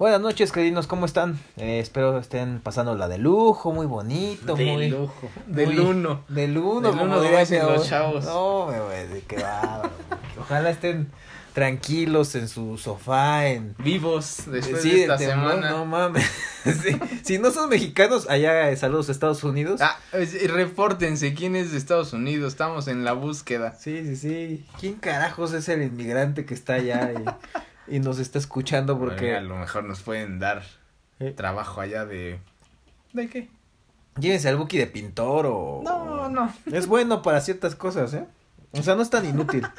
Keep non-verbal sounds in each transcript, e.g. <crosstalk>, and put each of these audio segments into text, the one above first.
Buenas noches, queridos, ¿cómo están? Eh, espero estén pasando la de lujo, muy bonito, De muy... lujo. Del muy- uno. Del uno, Del uno, dicen los chavos. No, me de qué bárbaro. Ojalá estén tranquilos en su sofá, en... Vivos después Sí, de esta temblor, semana. No mames. <laughs> Sí. Si no son mexicanos, allá eh, saludos a Estados Unidos. Ah, repórtense quién es de Estados Unidos. Estamos en la búsqueda. Sí, sí, sí. ¿Quién carajos es el inmigrante que está allá y, y nos está escuchando? Porque a lo mejor nos pueden dar Eh. trabajo allá de. ¿De qué? llévense al Buki de pintor o... No, no. Es bueno para ciertas cosas, ¿eh? O sea, no es tan inútil. <laughs>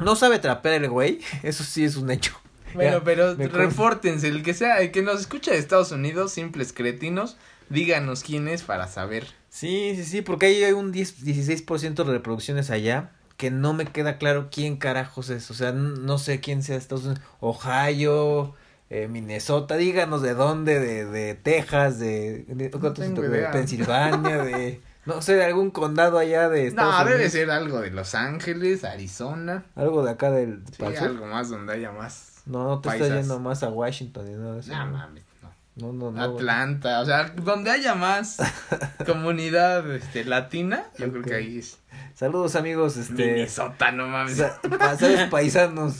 No sabe trapear el güey, eso sí es un hecho. Bueno, Ya, pero repórtense. El que sea, el que nos escucha de Estados Unidos, simples cretinos, díganos quién es para saber. Sí, sí, sí, porque ahí hay un 10, 16% de reproducciones allá que no me queda claro quién carajos es. O sea, no sé quién sea Estados Unidos. Ohio, eh, Minnesota, díganos de dónde, de, de Texas, de, de, de. Pensilvania, de, <laughs> no sé, de algún condado allá de Estados No, debe Unidos. ser algo de Los Ángeles, Arizona. Algo de acá del Sí, algo más donde haya más. No, no te paisas. estás yendo más a Washington y nada eso. No mames, no. No, no, no. Atlanta, o sea, donde haya más <laughs> comunidad este, latina, yo creo que ahí es. Saludos amigos, este. Minnesota, no mames. sa- pa- ¿Sabes? Paisanos.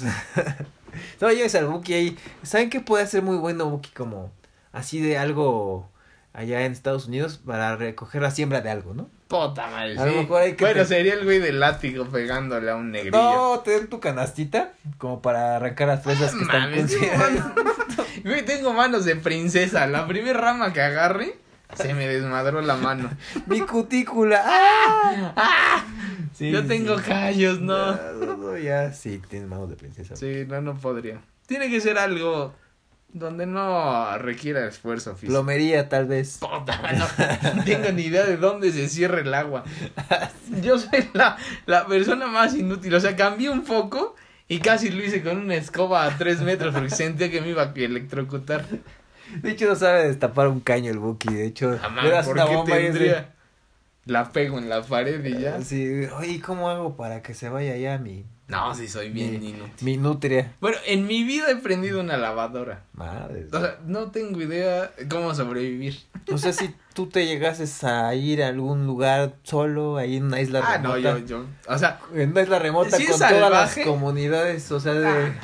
no, lleves al Buki ahí. ¿Saben qué puede ser muy bueno Buki? Como así de algo allá en Estados Unidos para recoger la siembra de algo, ¿no? Puta madre, A lo mejor hay que Bueno, te- sería el güey del látigo pegándole a un negrillo. No, te den tu canastita como para arrancar las fresas que están Mames, mano. <laughs> Güey, tengo manos de princesa. La primera rama que agarre, se me desmadró la mano. Mi cutícula. ¡Ah! ¡Ah! Sí, Yo tengo sí. callos, no. Ya, no, ya, sí, tienes manos de princesa. Sí, no, no podría. Tiene que ser algo donde no requiera esfuerzo físico. Plomería, tal vez. Puta, <laughs> no, no tengo ni idea de dónde se cierra el agua. Yo soy la, la persona más inútil. O sea, cambié un foco y casi lo hice con una escoba a tres metros porque sentía que me iba a electrocutar. De hecho, no sabe destapar un caño el Buki. De hecho, Jamás, ¿por una qué bomba tendría? La pego en la pared y ya. Sí, oye, ¿cómo hago para que se vaya ya mi, No, sí soy bien mi, inútil. mi nutria? Bueno, en mi vida he prendido una lavadora. Madre. O sea, no tengo idea cómo sobrevivir. <laughs> No sé si tú te llegases a ir a algún lugar solo, ahí en una isla Ah, remota. no, yo, yo. O sea, En una isla remota con todas las comunidades, o sea, de... Ah,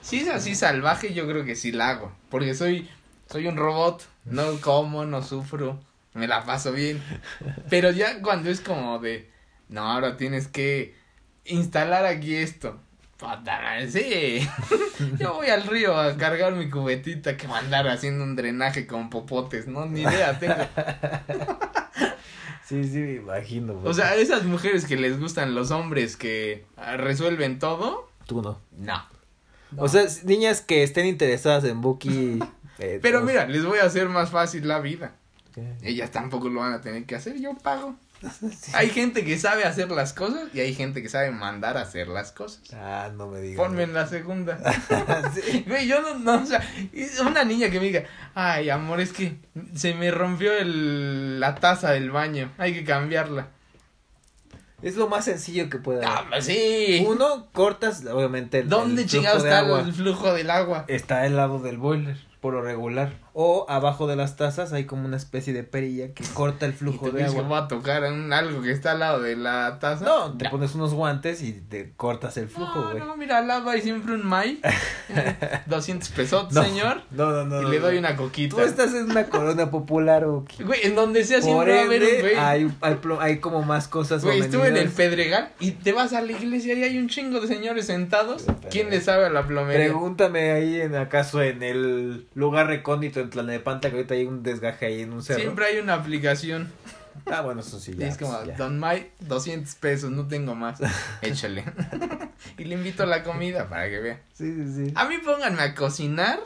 Si es así salvaje, yo creo que sí la hago. Porque soy, soy un robot, no como, no sufro, me la paso bien. Pero ya cuando es como de, no, ahora tienes que instalar aquí esto. Sí. <laughs> Yo voy al río a cargar mi cubetita que va a andar haciendo un drenaje con popotes, no, ni idea tengo. <laughs> Sí, sí, me imagino. O sea, esas mujeres que les gustan los hombres que resuelven todo, Tú no. no. O sea, niñas que estén interesadas en Buki... <laughs> eh, Pero pues, mira, les voy a hacer más fácil la vida. Ellas tampoco lo van a tener que hacer, yo pago. <laughs> Hay gente que sabe hacer las cosas y hay gente que sabe mandar a hacer las cosas. Ah, no me digas. Ponme en la segunda. <laughs> Sí. Güey, yo no, no, o sea, una niña que me diga, ay, amor, es que se me rompió el, la taza del baño, hay que cambiarla. Es lo más sencillo que puede Ah, haber. sí. Uno, cortas, obviamente, el, ¿Dónde el de está agua. el flujo del agua? Está al lado del boiler, por lo regular. O abajo de las tazas hay como una especie de perilla que corta el Y flujo te de que agua. voy a tocar un, algo que está al lado de la taza. No, te pones unos guantes y te cortas el flujo, No, güey. no, mira, al lado hay siempre un May. 200 <laughs> pesos, No, señor. No, no, no. y no, le doy no. una coquita. Tú estás en una colonia popular o qué? Güey, en donde sea Por siempre va a haber un ende, güey. hay, hay, plo- hay como más cosas Güey, estuve en el. Pedregal y te vas a la iglesia y hay un chingo de señores sentados. ¿Quién le sabe a la plomería? Pregúntame ahí en acaso en el lugar recóndito en Tlanepanta que ahorita hay un desgaje ahí en un cerro. Siempre hay una aplicación. Ah, bueno, eso sí, Y ya. es como, pues, ya. Don May, 200 pesos, no tengo más. <laughs> Échale. <laughs> y le invito a la comida para que vea. Sí, sí, sí. A mí pónganme a cocinar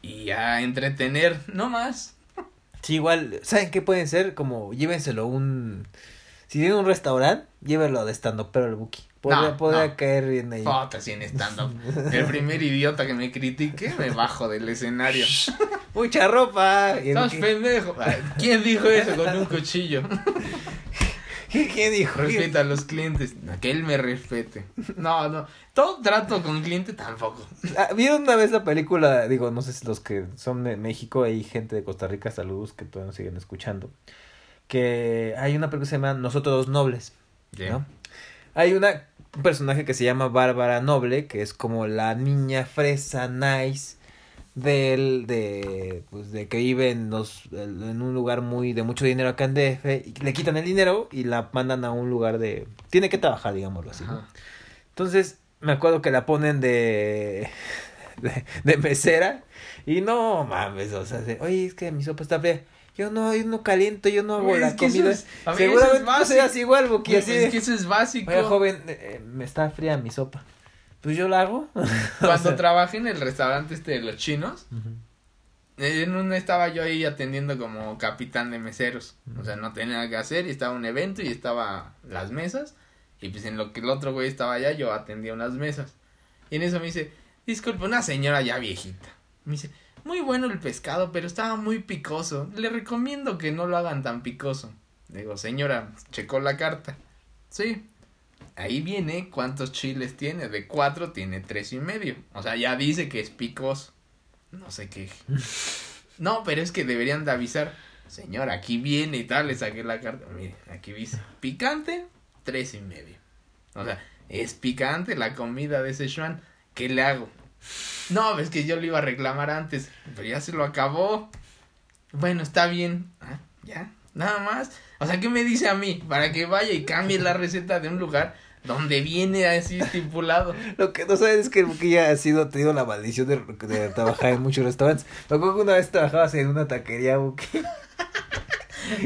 y a entretener, no más. Sí, igual, ¿saben qué pueden ser? Como llévenselo un... Si tienen un restaurante, llévenlo de estando pero el Buki. Podría, No, podría no. caer bien ahí. Foto sin stand-up. El primer idiota que me critique, me bajo del escenario. <laughs> Mucha ropa. Estás pendejo. ¿Quién dijo eso con un cuchillo? <laughs> ¿Quién dijo? Respeta a los clientes. Que él me respete. No, no. Todo trato con cliente tampoco. Ah, ¿Vieron una vez la película? Digo, no sé si los que son de México, hay gente de Costa Rica, saludos, que todavía nos siguen escuchando. Que hay una película que se llama Nosotros los Nobles, ¿no? Hay una, un personaje que se llama Bárbara Noble, que es como la niña fresa, nice, del, de, pues, de que vive en, los, en un lugar muy, de mucho dinero acá en DF, y le quitan el dinero y la mandan a un lugar de, tiene que trabajar, digámoslo así, ¿no? Entonces, me acuerdo que la ponen de, de, de mesera y no mames, o sea, de, oye, es que mi sopa está fría. Yo no, yo no caliento, yo no hago Güey, la es comida. es- Seguramente es tú seas básico. igual, Buki, así es de, que eso es básico. Oiga, joven, eh, me está fría mi sopa. Pues yo la hago. <laughs> Cuando O sea, trabajé en el restaurante este de los chinos, en un estaba yo ahí atendiendo como capitán de meseros. O sea, no tenía nada que hacer y estaba un evento y estaba las mesas. Y pues en lo que el otro güey estaba allá, yo atendía unas mesas. Y en eso me dice, disculpe, una señora ya viejita. Me dice, muy bueno el pescado, pero estaba muy picoso. Le recomiendo que no lo hagan tan picoso. Digo, señora, checó la carta. Sí. Ahí viene cuántos chiles tiene. De cuatro tiene tres y medio. O sea, ya dice que es picoso. No sé qué. <laughs> No, pero es que deberían de avisar. Señor, aquí viene y tal, le saqué la carta. Mire, aquí dice, picante, tres y medio. O sea, es picante la comida de Szechuan. ¿Qué le hago? <laughs> No, es que yo le iba a reclamar antes, pero ya se lo acabó. Bueno, está bien. Ah, ya, nada más. O sea, ¿qué me dice a mí? Para que vaya y cambie la receta de un lugar donde viene así estipulado. <laughs> Lo que no sabes es que ya ha sido, tenido la maldición de, de trabajar en muchos restaurantes. Me acuerdo que una vez trabajabas en una taquería, Buki. <laughs>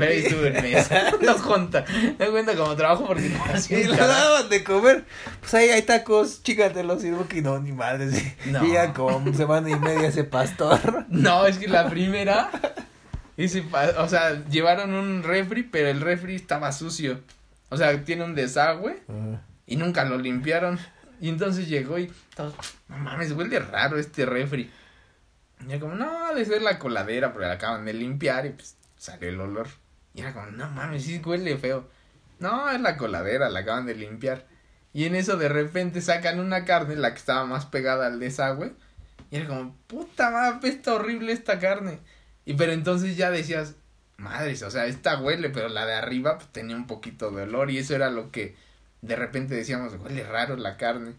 Ahí estuve en mesa. <laughs> <laughs> No cuenta. No cuenta como trabajo porque no hacía Y lo daban de comer. Pues ahí hay tacos, chícatelos. Y Buki, no, ni madre. sí. No. Y ya como semana y media ese pastor. No, es que la primera. ese o sea, llevaron un refri, pero el refri estaba sucio. O sea, tiene un desagüe y nunca lo limpiaron. Y entonces llegó y todos, no mames, huele raro este refri. Y era como, no, ha de ser la coladera, porque la acaban de limpiar y pues salió el olor. Y era como, no mames, sí huele feo. No, es la coladera, la acaban de limpiar. Y en eso de repente sacan una carne, la que estaba más pegada al desagüe. Y era como, puta madre, está horrible esta carne. Y pero entonces ya decías, madres, o sea, esta huele, pero la de arriba pues, tenía un poquito de olor. Y eso era lo que de repente decíamos, huele raro la carne.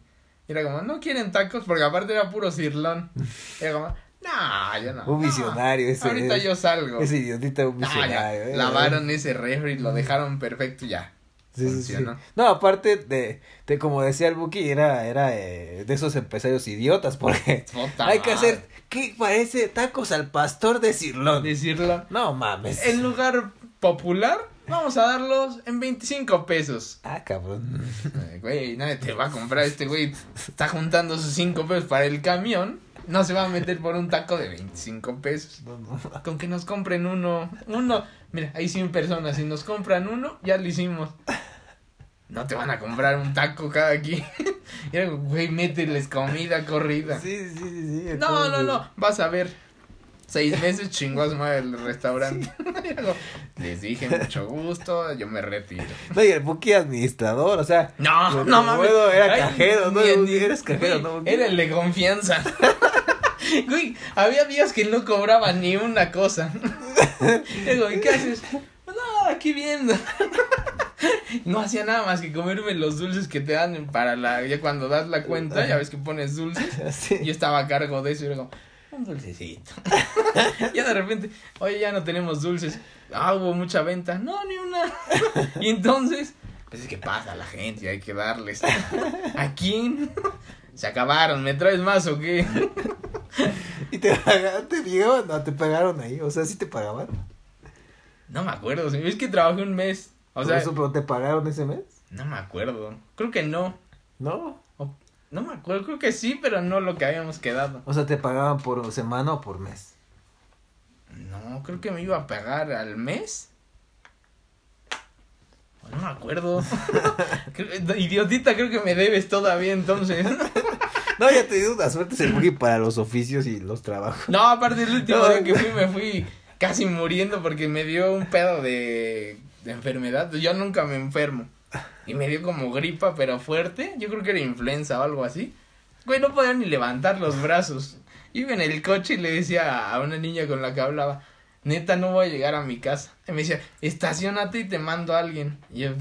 Y era como, no quieren tacos, porque aparte era puro cirlón. Era como, no, yo no. Un no, visionario ese. Ahorita yo salgo. Ese idiotita, un Ah, ya, visionario. eh. lavaron ese refri, lo dejaron perfecto y ya. Sí, sí, sí. No, aparte de, de como decía el Buki, era, era eh, de esos empresarios idiotas, porque hay que hacer, ¿qué parece? Tacos al pastor de Cirlón. Decirlo. No mames. En lugar popular, vamos a darlos en 25 pesos. Ah, cabrón. Ay, Güey, nadie te va a comprar este güey. Está juntando sus 5 pesos para el camión. No se va a meter por un taco de 25 pesos. No, no. Con que nos compren uno. Uno. Mira, hay 100 personas. Si nos compran uno, ya lo hicimos. No te van a comprar un taco cada quien. <laughs> Y era, güey, mételes comida corrida. Sí, sí, sí, sí. No, no, no. Vas a ver. Seis meses su madre el restaurante. <laughs> Les dije mucho gusto, yo me retiro. No, y el Buki administrador, o sea. No, no mames. era Ay, cajero, ¿no? ni- ni- Eres cajero, ¿no? Era el de confianza. <laughs> <laughs> Güey, había días que no cobraba ni una cosa. <laughs> Digo, ¿y qué haces? Pues nada, aquí viendo. <laughs> No hacía nada más que comerme los dulces que te dan para la. Ya cuando das la cuenta, ya ves que pones dulces. Sí. Yo estaba a cargo de eso y era como, un dulcecito. ya de repente, oye, ya no tenemos dulces. Ah, hubo mucha venta. No, ni una. y entonces, pues es que pasa la gente y hay que darles. ¿A quién? Se acabaron, ¿me traes más o qué? <laughs> ¿Y te pagaron? ¿Te llegaban? No, te pagaron ahí. O sea, sí te pagaban. No me acuerdo, es que trabajé un mes. O Por sea, eso, pero te pagaron ese mes. no me acuerdo. Creo que no. No. O- no me acuerdo, creo que sí, pero no lo que habíamos quedado. O sea, te pagaban por semana o por mes. No, creo que me iba a pagar al mes. No me acuerdo. <laughs> Idiotita, creo que me debes todavía entonces. <laughs> No, ya te digo, la suerte el Buki para los oficios y los trabajos. No, aparte el último No. día que fui me fui casi muriendo porque me dio un pedo de de enfermedad. Yo nunca me enfermo. Y me dio como gripa, pero fuerte. Yo creo que era influenza o algo así. Güey, no podía ni levantar los brazos. Iba en el coche y le decía a una niña con la que hablaba, neta, no voy a llegar a mi casa. Y me decía, estacionate y te mando a alguien. Y yo,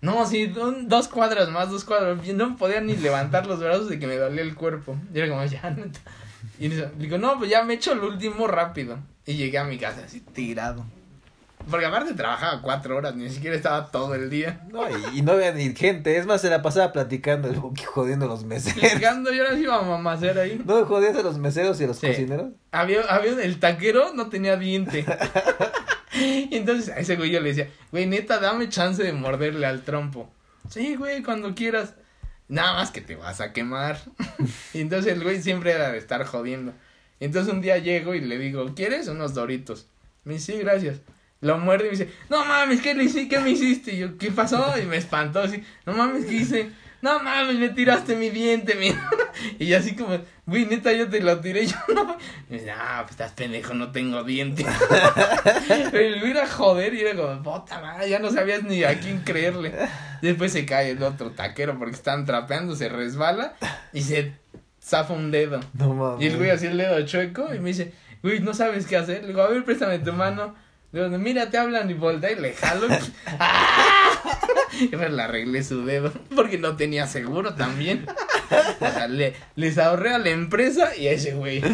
no, sí, dos cuadras más, dos cuadras. No podía ni levantar los brazos de que me dolía el cuerpo. Y era como, ya, neta. Y digo, no, pues ya me echo el último rápido. Y llegué a mi casa así, tirado. Porque aparte trabajaba cuatro horas, ni siquiera estaba todo el día. No, y, no había ni gente. Es más, se la pasaba platicando, jodiendo a los meseros. Platicando, yo ahora iba a mamacer ahí. No, jodiendo a los meseros y a los cocineros. Había, había, el taquero no tenía diente. y <laughs> entonces a ese güey yo le decía, güey, neta, dame chance de morderle al trompo. Sí, güey, cuando quieras. Nada más que te vas a quemar. <laughs> y entonces el güey siempre era de estar jodiendo. Entonces un día llego y le digo, ¿quieres unos doritos? Me dice, sí, gracias. Lo muerde y me dice, no mames, ¿qué le hice? ¿Qué me hiciste? Y yo, ¿qué pasó? Y me espantó así, no mames, ¿qué hice? No mames, me tiraste mi diente, <laughs> y así como, güey, neta, yo te lo tiré, yo no. Y me dice, ah, pues estás pendejo, no tengo diente. <laughs> Pero le iba a joder y era como, puta madre, ya no sabías ni a quién creerle. Después se cae el otro taquero porque están trapeando, se resbala y se zafa un dedo. No mames. Y el güey así el dedo chueco y me dice, güey, no sabes qué hacer. Le digo, a ver, préstame tu mano. Le digo, mira, te hablan y voltea y le jalo. <laughs> <laughs> y pues le arreglé su dedo porque no tenía seguro también. O sea, le, les ahorré a la empresa y a ese güey. <laughs>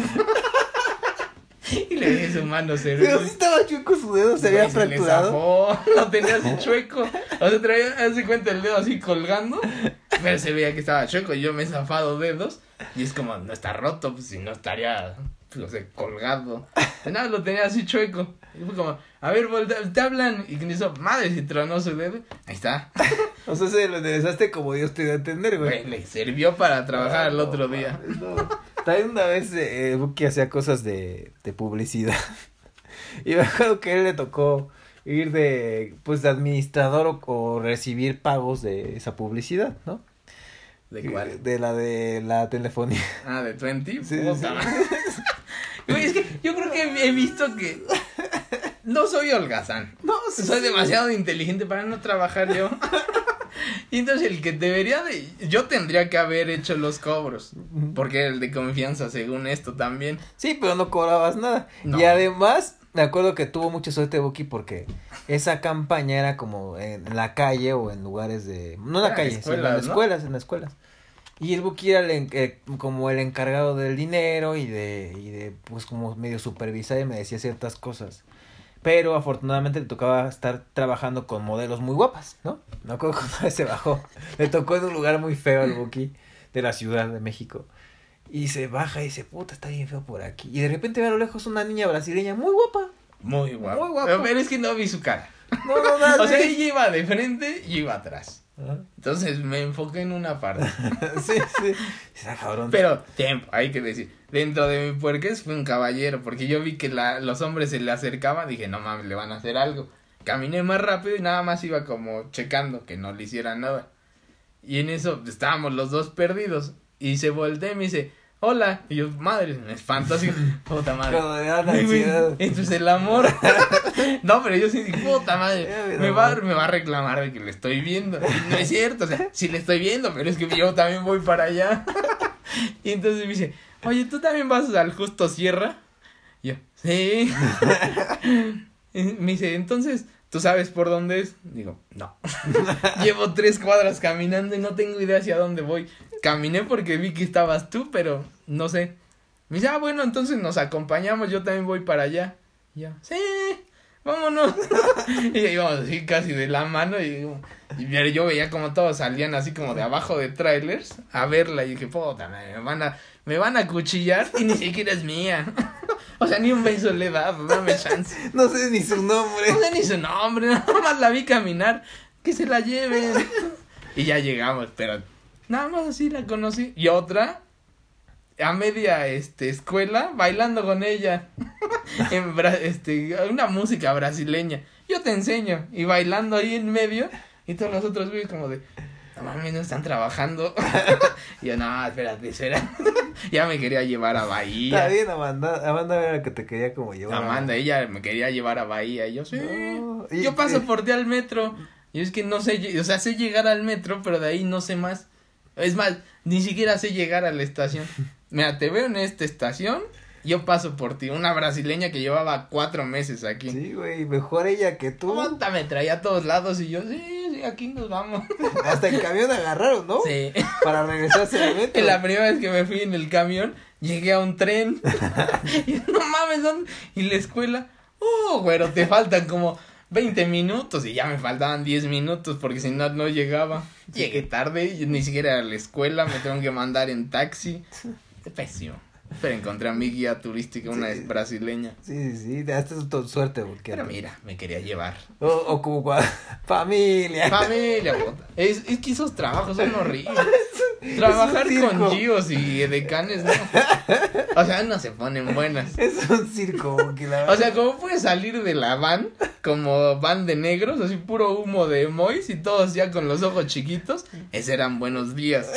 Y le dije su mano se Pero si estaba chueco su dedo, se había fracturado. Se lo tenía así chueco. O sea, traía, hace cuenta el dedo así colgando. Pero se veía que estaba chueco y yo me he zafado dedos. Y es como, no está roto, pues si no estaría, no sé, colgado. Nada, lo tenía así chueco. Y fue como, a ver, te hablan. Y hizo, madre, si tronó su dedo. Ahí está. <laughs> o sea, se lo enderezaste como Dios te dio a entender, güey. Le sirvió para trabajar el otro día. También una vez eh, Buki hacía cosas de, de publicidad. <laughs> y me acuerdo que a él le tocó ir de, pues, de administrador o recibir pagos de esa publicidad, ¿no? ¿De cuál? De la de la telefonía. Ah, de 20. Sí, <laughs> es que yo creo que he visto que no soy holgazán. No, soy demasiado inteligente para no trabajar yo. <laughs> y entonces el que debería de yo tendría que haber hecho los cobros, porque el de confianza según esto también. Sí, pero no cobrabas nada. Y además me acuerdo que tuvo mucha suerte Buki porque esa campaña era como en la calle o en lugares de no en la calle, sino en las escuelas, en las escuelas. Y el Buki era el, eh, como el encargado del dinero y de, y de, pues como medio supervisar y me decía ciertas cosas. Pero afortunadamente le tocaba estar trabajando con modelos muy guapas, ¿no? Me acuerdo cuando <laughs> se bajó. Le tocó en un lugar muy feo al Buki de la Ciudad de México. Y se baja y dice, puta, está bien feo por aquí. Y de repente ve a lo lejos una niña brasileña muy guapa. Muy guapa. Muy guapa. Pero es que no vi su cara. <laughs> No, no, o sea, ella iba de frente y iba atrás. Entonces me enfoqué en una parte. <laughs> sí, sí. Está cabrón. Pero, tiempo, hay que decir. Dentro de mi puerques fue un caballero, porque yo vi que la, los hombres se le acercaban, dije, no mames, le van a hacer algo. Caminé más rápido y nada más iba como checando que no le hicieran nada. Y en eso estábamos los dos perdidos. Y se voltea y me dice, hola. Y yo, madre, me espanto así, puta madre. Esto es el amor. <laughs> no, pero yo sí, puta madre, me va, me va a reclamar de que le estoy viendo. no es cierto, o sea, sí le estoy viendo, pero es que yo también voy para allá. <laughs> y entonces me dice, oye, ¿tú también vas al Justo Sierra? Y yo, sí. <laughs> me dice, entonces, ¿tú sabes por dónde es? Digo, no. <laughs> Llevo tres cuadras caminando y no tengo idea hacia dónde voy caminé porque vi que estabas tú, pero no sé. Me dice, ah, bueno, entonces nos acompañamos, yo también voy para allá. Y yo, sí, vámonos. <laughs> y íbamos así casi de la mano y, y, yo veía como todos salían así como de abajo de trailers a verla y dije, puta, me van a, me van a cuchillar y ni siquiera es mía. <laughs> o sea, ni un beso le he dado, dame chance. <laughs> no sé ni su nombre. No sé ni su nombre, <laughs> nada más la vi caminar, que se la lleven. y ya llegamos, pero Nada más así la conocí. Y otra, a media este, escuela, bailando con ella. en este, una música brasileña. Yo te enseño. Y bailando ahí en medio. Y todos los otros güeyes como de. No mames, no están trabajando. <laughs> y yo, no, espérate, espérate. <laughs> ya me quería llevar a Bahía. Está bien, Amanda. Amanda era la que te quería como llevar. Amanda, ella me quería llevar a Bahía. Y yo, sí. No, y- yo paso y- por ti al metro. Y es que no sé, o sea, sé llegar al metro, pero de ahí no sé más. Es más, ni siquiera sé llegar a la estación. Mira, te veo en esta estación, yo paso por ti. Una brasileña que llevaba cuatro meses aquí. Sí, güey, mejor ella que tú. Aguanta, me traía a todos lados y yo, sí, sí, aquí nos vamos. <laughs> Hasta el camión agarraron, ¿no? Sí. Para regresarse al metro. <laughs> La primera vez que me fui en el camión, llegué a un tren. <laughs> y no mames, ¿dónde? Y la escuela, oh, güero, te faltan como 20 minutos. Y ya me faltaban 10 minutos porque si no, no llegaba. Llegué tarde, y ni siquiera a la escuela, me tengo que mandar en taxi. Pésimo. Pero encontré a mi guía turística, una Sí. Sí, brasileña. sí, sí, te das tu suerte porque. Pero mira, me quería llevar. O, o como cuando. <laughs> Familia. Familia, puta. Es, es que esos trabajos son horribles. <laughs> Trabajar con Gios y decanes, no. O sea, no se ponen buenas. Es un circo, porque la O sea, como puedes salir de la van, como van de negros, así puro humo de Mois y todos ya con los ojos chiquitos, ese eran buenos días.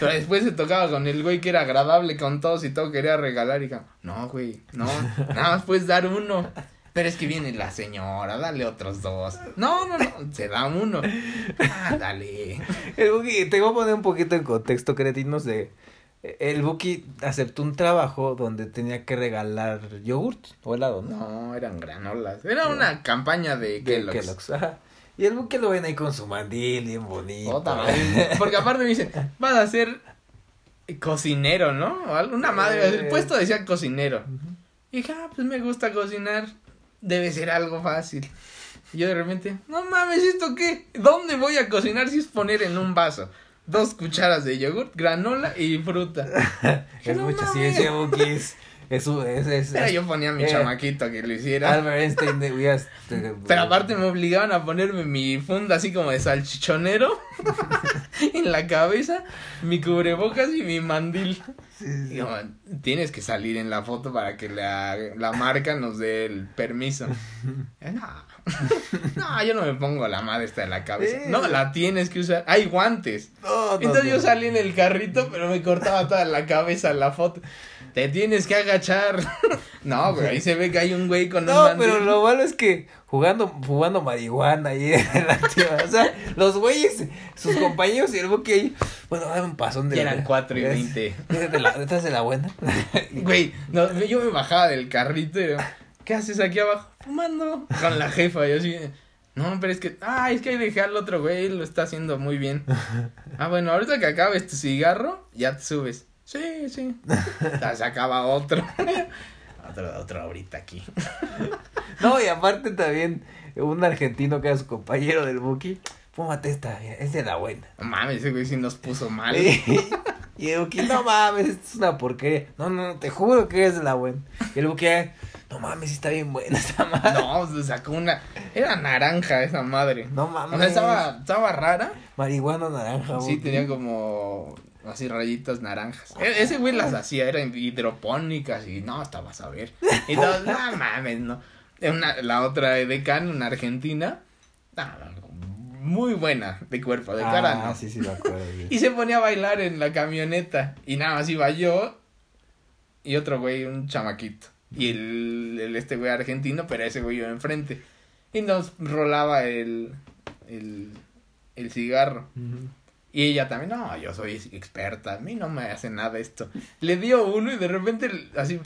Pero después se tocaba con el güey que era agradable con todos y todo quería regalar y como, no, güey, no, <laughs> nada más puedes dar uno. Pero es que viene la señora, dale otros dos. No, no, no, se da uno. Ah, dale. El Buki, te voy a poner un poquito en contexto, cretinos, de... El Buki aceptó un trabajo donde tenía que regalar yogurt o helado, ¿no? No, eran granolas. Era una campaña de De Kellogg's. Ajá. Y el Buki lo ven ahí con su mandil bien bonito. Porque aparte me dicen, vas a ser cocinero, ¿no? O alguna madre. El Eh. puesto decía cocinero. Y dije, ah, pues me gusta cocinar. Debe ser algo fácil. Y yo de repente, no mames, ¿esto qué? ¿Dónde voy a cocinar si es poner en un vaso? Dos cucharas de yogurt, granola y fruta. <laughs> Es No mucha mames. ciencia, Buki. <laughs> Es, es, es, Pero yo ponía a mi Eh. chamaquito que lo hiciera. Albert Einstein de hubieras- te- <laughs> Pero aparte me obligaban a ponerme mi funda así como de salchichonero <laughs> en la cabeza, mi cubrebocas y mi mandil. Sí, sí, sí. Y como, tienes que salir en la foto para que la, la marca nos dé el permiso. <laughs> Eh, No, no, yo no me pongo la madre esta en la cabeza. No, la tienes que usar. Hay guantes. No, no, Entonces yo salí en el carrito, pero me cortaba toda la cabeza la foto. Te tienes que agachar. <laughs> No, güey, ahí se ve que hay un güey con un No, pero lo malo es que jugando, jugando marihuana ahí <laughs> en la tierra, o sea, los güeyes, sus compañeros y el buque ahí, bueno, dame un pasón de Ya eran cuatro y es- veinte. es de la, buena. <laughs> Güey, no, yo me bajaba del carrito y ¿qué haces aquí abajo? Fumando con la jefa. Y yo así, no, pero es que, ah, es que ahí dejé al otro güey, lo está haciendo muy bien. Ah, bueno, ahorita que acabes tu cigarro, ya te subes. Sí, sí. <laughs> Ya Se acaba otro. <laughs> otro, otro ahorita aquí. <laughs> No, y aparte también un argentino que era su compañero del buki, fúmate esta, mira, es de la buena. No mames, ese güey sí nos puso mal. Y el buki, no mames, esto es una porquería. No, no, te juro que es de la buena. Y el buki, no mames, está bien buena esta madre. No, se sacó una. Era naranja esa madre. No mames. O sea, estaba, estaba rara. Marihuana naranja, Sí, tenía como así rayitas naranjas. E- ese güey las hacía, eran hidropónicas y no, estabas a ver. Y todos, <laughs> no mames, no. Una, la otra decana, una argentina, no, muy buena de cuerpo, de cara Ah, no. sí, sí, me acuerdo. Y se ponía a bailar en la camioneta y nada más iba yo y otro güey, un chamaquito. Y el, el este güey argentino, pero ese güey iba enfrente. Y nos rolaba el, el, el cigarro. Ujú. Y ella también, no, yo soy experta, a mí no me hace nada esto. Le dio uno y de repente, así,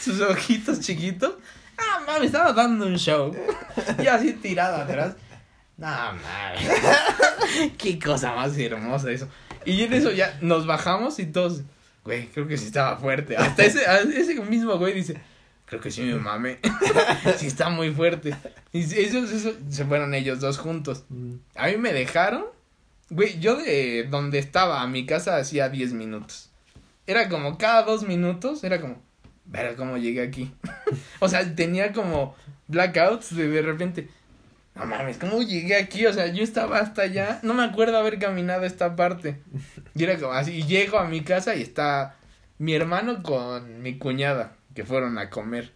sus ojitos chiquitos. Ah, mames, estaba dando un show. Y así tirado atrás. No, mames. <laughs> Qué cosa más hermosa eso. Y en eso ya nos bajamos y todos, güey, creo que sí estaba fuerte. Hasta ese, ese mismo güey dice, creo que sí me mame. <laughs> sí está muy fuerte. Y eso, eso, se fueron ellos dos juntos. Mm. A mí me dejaron. Güey, yo de donde estaba a mi casa hacía 10 minutos. Era como cada dos minutos, era como, ver cómo llegué aquí. <laughs> o sea, tenía como blackouts de de repente. No mames, ¿cómo llegué aquí? O sea, yo estaba hasta allá. No me acuerdo haber caminado esta parte. Y era como así. Y llego a mi casa y está mi hermano con mi cuñada, que fueron a comer.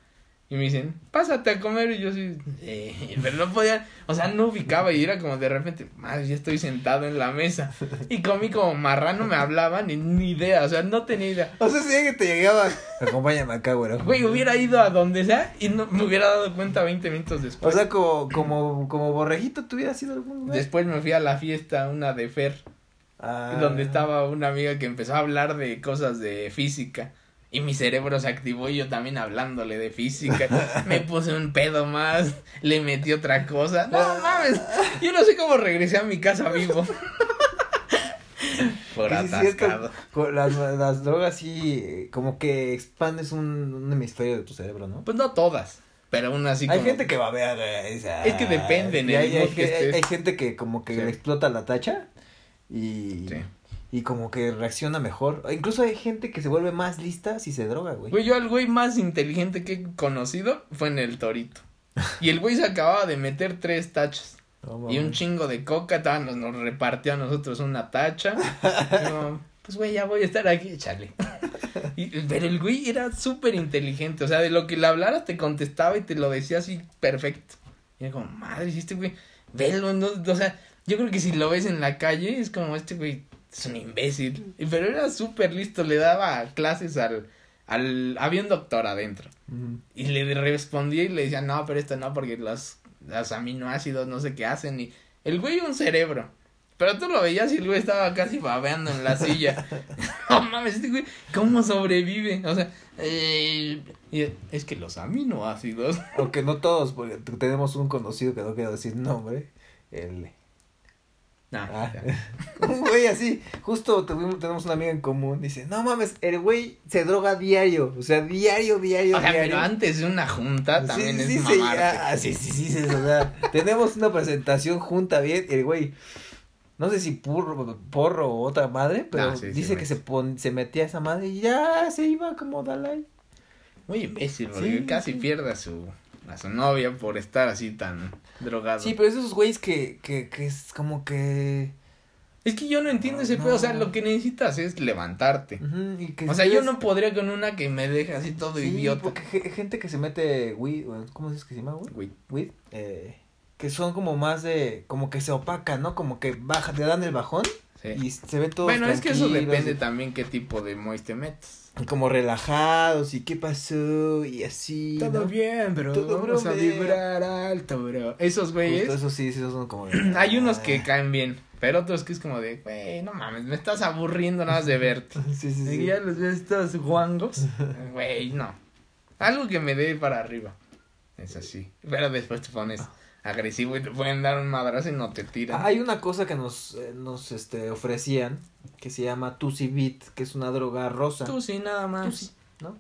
Y me dicen, pásate a comer. Y yo sí, eh, pero no podía, o sea, no ubicaba y era como de repente, madre, ya estoy sentado en la mesa. Y comí como marrano, me hablaban y ni idea, o sea, no tenía idea. O sea, si que te llegaba, acompáñame acá, güey. Güey, hubiera ido a donde sea y no me hubiera dado cuenta 20 minutos después. O sea, como, como, como borrejito, ¿tú hubieras ido algún lugar? Después me fui a la fiesta, una de Fer, Ah. donde estaba una amiga que empezó a hablar de cosas de física. Y mi cerebro se activó y yo también hablándole de física. Me puse un pedo más, le metí otra cosa. No mames, yo no sé cómo regresé a mi casa vivo. <laughs> Por atascado. las, las drogas sí, eh, como que expandes un, un hemisferio de tu cerebro, ¿no? Pues no todas, pero aún así hay como- gente que va a ver, Es que depende hay, hay, que hay- estés. hay gente que como que Sí. le explota la tacha y, Sí. Y como que reacciona mejor. Incluso hay gente que se vuelve más lista si se droga, güey. Güey, yo al güey más inteligente que he conocido fue en el torito. Y el güey se acababa de meter tres tachas. No, Y un chingo de coca, nos, nos repartió a nosotros una tacha. Y <laughs> yo, pues güey, ya voy a estar aquí, échale. Y, pero el güey era súper inteligente, o sea, de lo que le hablaras te contestaba y te lo decía así perfecto. Y era como, madre, si este güey, velo, no, o sea, yo creo que si lo ves en la calle es como, este güey es un imbécil. Pero era súper listo, le daba clases al, al, había un doctor adentro. Y le respondía y le decía, no, pero esto no, porque los, los aminoácidos no sé qué hacen. Y el güey un cerebro. Pero tú lo veías y el güey estaba casi babeando en la silla. <laughs> no mames, este güey, ¿cómo sobrevive? O sea, eh, es que los aminoácidos. Aunque no todos, porque tenemos un conocido que no quiero decir nombre. El. Ah. un <laughs> güey así, justo tuvimos, tenemos una amiga en común. Dice: No mames, el güey se droga diario. O sea, diario, diario, O sea, diario. pero antes de una junta también sí, es sí, sí, mamarte. ah, sí, sí, sí, sí, o sea, tenemos una presentación junta bien, el güey, no sé si porro, porro o otra madre, pero Ah, sí, dice que se pon, se metía a esa madre y ya se iba como Dalai. Muy imbécil, porque casi pierde a su, a su novia por estar así tan drogado. Sí, pero esos güeyes que, que, que es como que... Es que yo no entiendo No, ese pedo, o sea, no. lo que necesitas es levantarte. ujú, y que O sea, yo no podría con una que me deje así todo Sí, idiota. porque ge- gente que se mete weed, ¿cómo es que se llama? Güey, Weed, eh, que son como más de, como que se opacan, ¿no? Como que baja, te dan el bajón sí. y se ven todos Bueno, es que eso depende y- también qué tipo de moist te metes. Como relajados y qué pasó y así. ¿no? bien, bro. Todo, bro, Vamos a vibrar alto, bro. Esos güeyes, eso sí, sí, esos son como. de- <clears throat> hay unos que caen bien, pero otros que es como de, güey, no mames, me estás aburriendo nada más de verte. <laughs> Sí, sí, Y sí. ya los ves todos guangos. <laughs> Güey, no. Algo que me dé para arriba. Es así. Pero después te pones agresivo y te pueden dar un madrazo y no te tiran. Hay una cosa que nos, eh, nos este, ofrecían que se llama Tusi Beat, que es una droga rosa. Tú sí, nada más. Tusi, ¿no?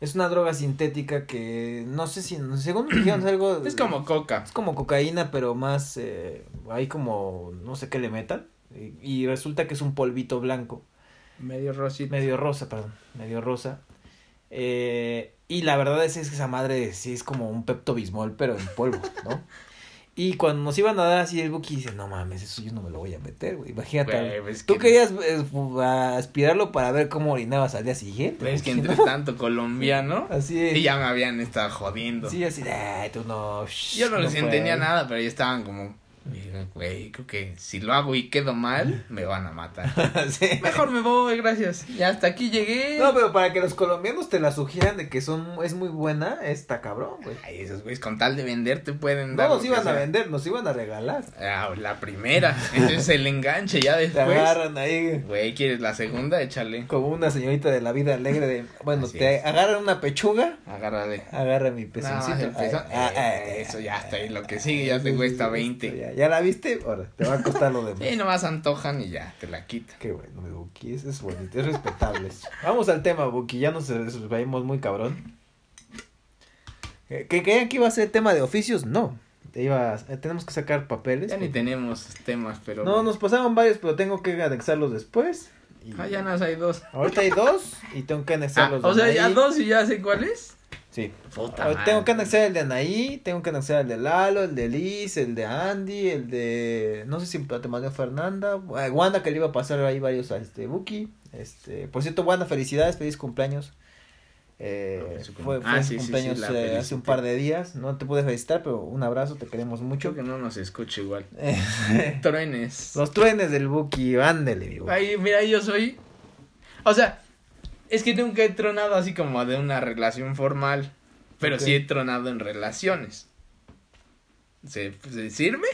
Es una droga sintética que no sé si, según me dijeron es algo. <clears throat> Es como coca. Es como cocaína, pero más. Eh, hay como. No sé qué le metan. Y, y resulta que es un polvito blanco. Medio rosita. Medio rosa, perdón. Medio rosa. Eh, y la verdad es, es que esa madre sí es como un Pepto Bismol, pero en polvo, ¿no? Y cuando nos iban a dar así el Buki dice, no mames, eso yo no me lo voy a meter, güey. Imagínate. Güey, pues Tú que- querías eh, aspirarlo para ver cómo orinabas al día siguiente. Ves que entre ¿no? tanto <laughs> colombiano. Así Y ya me habían estado jodiendo. Sí, así, ay, tú no. Yo no les entendía puedes". nada, pero ya estaban como. Güey, creo que si lo hago y quedo mal, me van a matar. <laughs> Sí. Mejor me voy, gracias. Ya hasta aquí llegué. No, pero para que los colombianos te la sugieran de que son es muy buena, está cabrón, güey. Ay, esos güeyes con tal de vender te pueden No dar. nos lo que iban a vender, nos iban a regalar. Ah, la primera. Entonces el enganche ya Te después. agarran ahí Güey, ¿quieres la segunda? Échale. como una señorita de la vida alegre de, bueno, Así te es. agarran una pechuga, Agárrale. agarra mi pezoncito. el pezón. Ah, ah, eso ya está. Y ah, lo que sigue ya te cuesta sí, 20. esto Ya, ¿Ya la viste? Ahora, te va a costar lo demás. <laughs> Sí, nomás antojan y ya, te la quitan. Qué bueno, mi Buki, es bonito, es respetable. <laughs> Vamos al tema, Buki, ya nos vayamos muy cabrón. ¿Que que creían que iba a ser tema de oficios? No. Iba eh, tenemos que sacar papeles. Ya ni tenemos temas, pero. No, nos pasaron varios, pero tengo que anexarlos después. Y- Ah, ya nos hay dos. Ahorita hay dos y tengo que Ah, anexarlos. o de sea, ya dos y ya sé cuál es. Sí. Puta Ahora. Tengo que anexar el de Anaí, tengo que anexar el de Lalo, el de Liz, el de Andy, el de. No sé si te mandé Fernanda. eh, Wanda, que le iba a pasar ahí varios a este Buki. Este, por cierto, Wanda, felicidades, feliz cumpleaños. Eh, fue fue ah, sí, sí, cumpleaños eh, hace un par de días. No te pude felicitar, pero un abrazo, te queremos mucho. Creo que no nos escucha igual. <laughs> Truenes. Los truenes del Buki, ándele, mi Buki. Ay, mira, yo soy. O sea, es que nunca he tronado así como de una relación formal. Pero sí he tronado en relaciones. ¿Se, se sirve?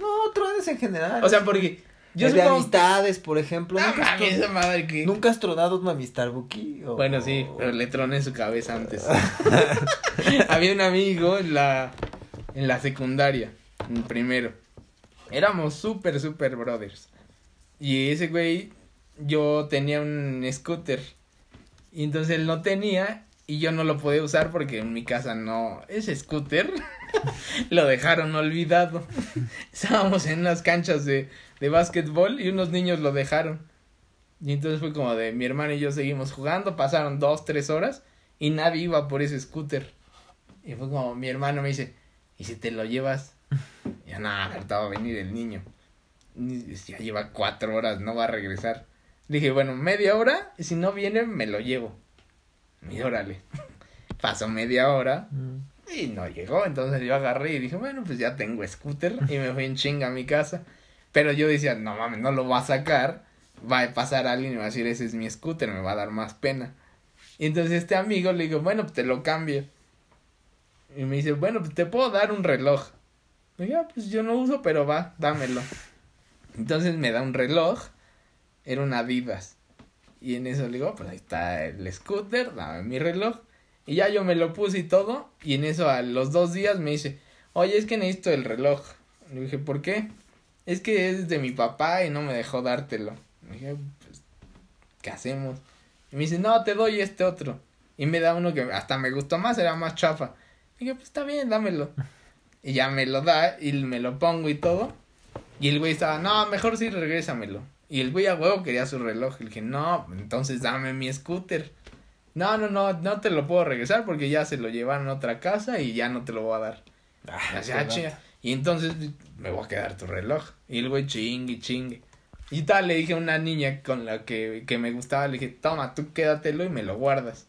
No, truenes en general. O sea, porque. Yo El de amistades, por ejemplo. Ah, ¿Nunca, has mami, madre que. ¿Nunca has tronado una amistad, Buki? O- Bueno, sí, pero le troné su cabeza antes. <laughs> <laughs> Había un amigo en la, en la secundaria, en primero. Éramos súper, súper brothers. Y ese güey, yo tenía un scooter. Y entonces él no tenía y yo no lo podía usar porque en mi casa no. Ese scooter <laughs> lo dejaron olvidado. <laughs> Estábamos en unas canchas de, de básquetbol y unos niños lo dejaron. Y entonces fue como de mi hermano y yo seguimos jugando, pasaron dos, tres horas y nadie iba por ese scooter. Y fue como mi hermano me dice, ¿y si te lo llevas? <laughs> Y yo, nada, ahorita va a venir el niño. Y ya lleva cuatro horas, no va a regresar. Dije, bueno, media hora, y si no viene, me lo llevo. Y órale. Pasó media hora Mm. y no llegó, entonces yo agarré y dije, bueno, pues ya tengo scooter y me fui en chinga a mi casa. Pero yo decía, no mames, no lo va a sacar, va a pasar alguien y va a decir, ese es mi scooter, me va a dar más pena. Y entonces este amigo le digo, bueno, pues te lo cambio. Y me dice, bueno, pues te puedo dar un reloj. Yo, "Ah, pues yo no uso, pero va, dámelo. Entonces me da un reloj, era un Adidas. Y en eso le digo, pues ahí está el scooter, dame mi reloj. Y ya yo me lo puse y todo. Y en eso a los dos días me dice, oye, es que necesito el reloj. Le dije, ¿por qué? Es que es de mi papá y no me dejó dártelo. Le dije, pues, ¿qué hacemos? Y me dice, no, te doy este otro. Y me da uno que hasta me gustó más, era más chafa. Y dije, pues está bien, dámelo. Y ya me lo da y me lo pongo y todo. Y el güey estaba, no, mejor sí regrésamelo. Y el güey a huevo quería su reloj. Y le dije, no, entonces dame mi scooter. No, no, no, no te lo puedo regresar porque ya se lo llevaron a otra casa y ya no te lo voy a dar. Ah, Y así, ah. Y entonces me voy a quedar tu reloj. Y el güey chingue, chingue. Y tal, le dije a una niña con la que, que me gustaba, le dije, toma, tú quédatelo y me lo guardas.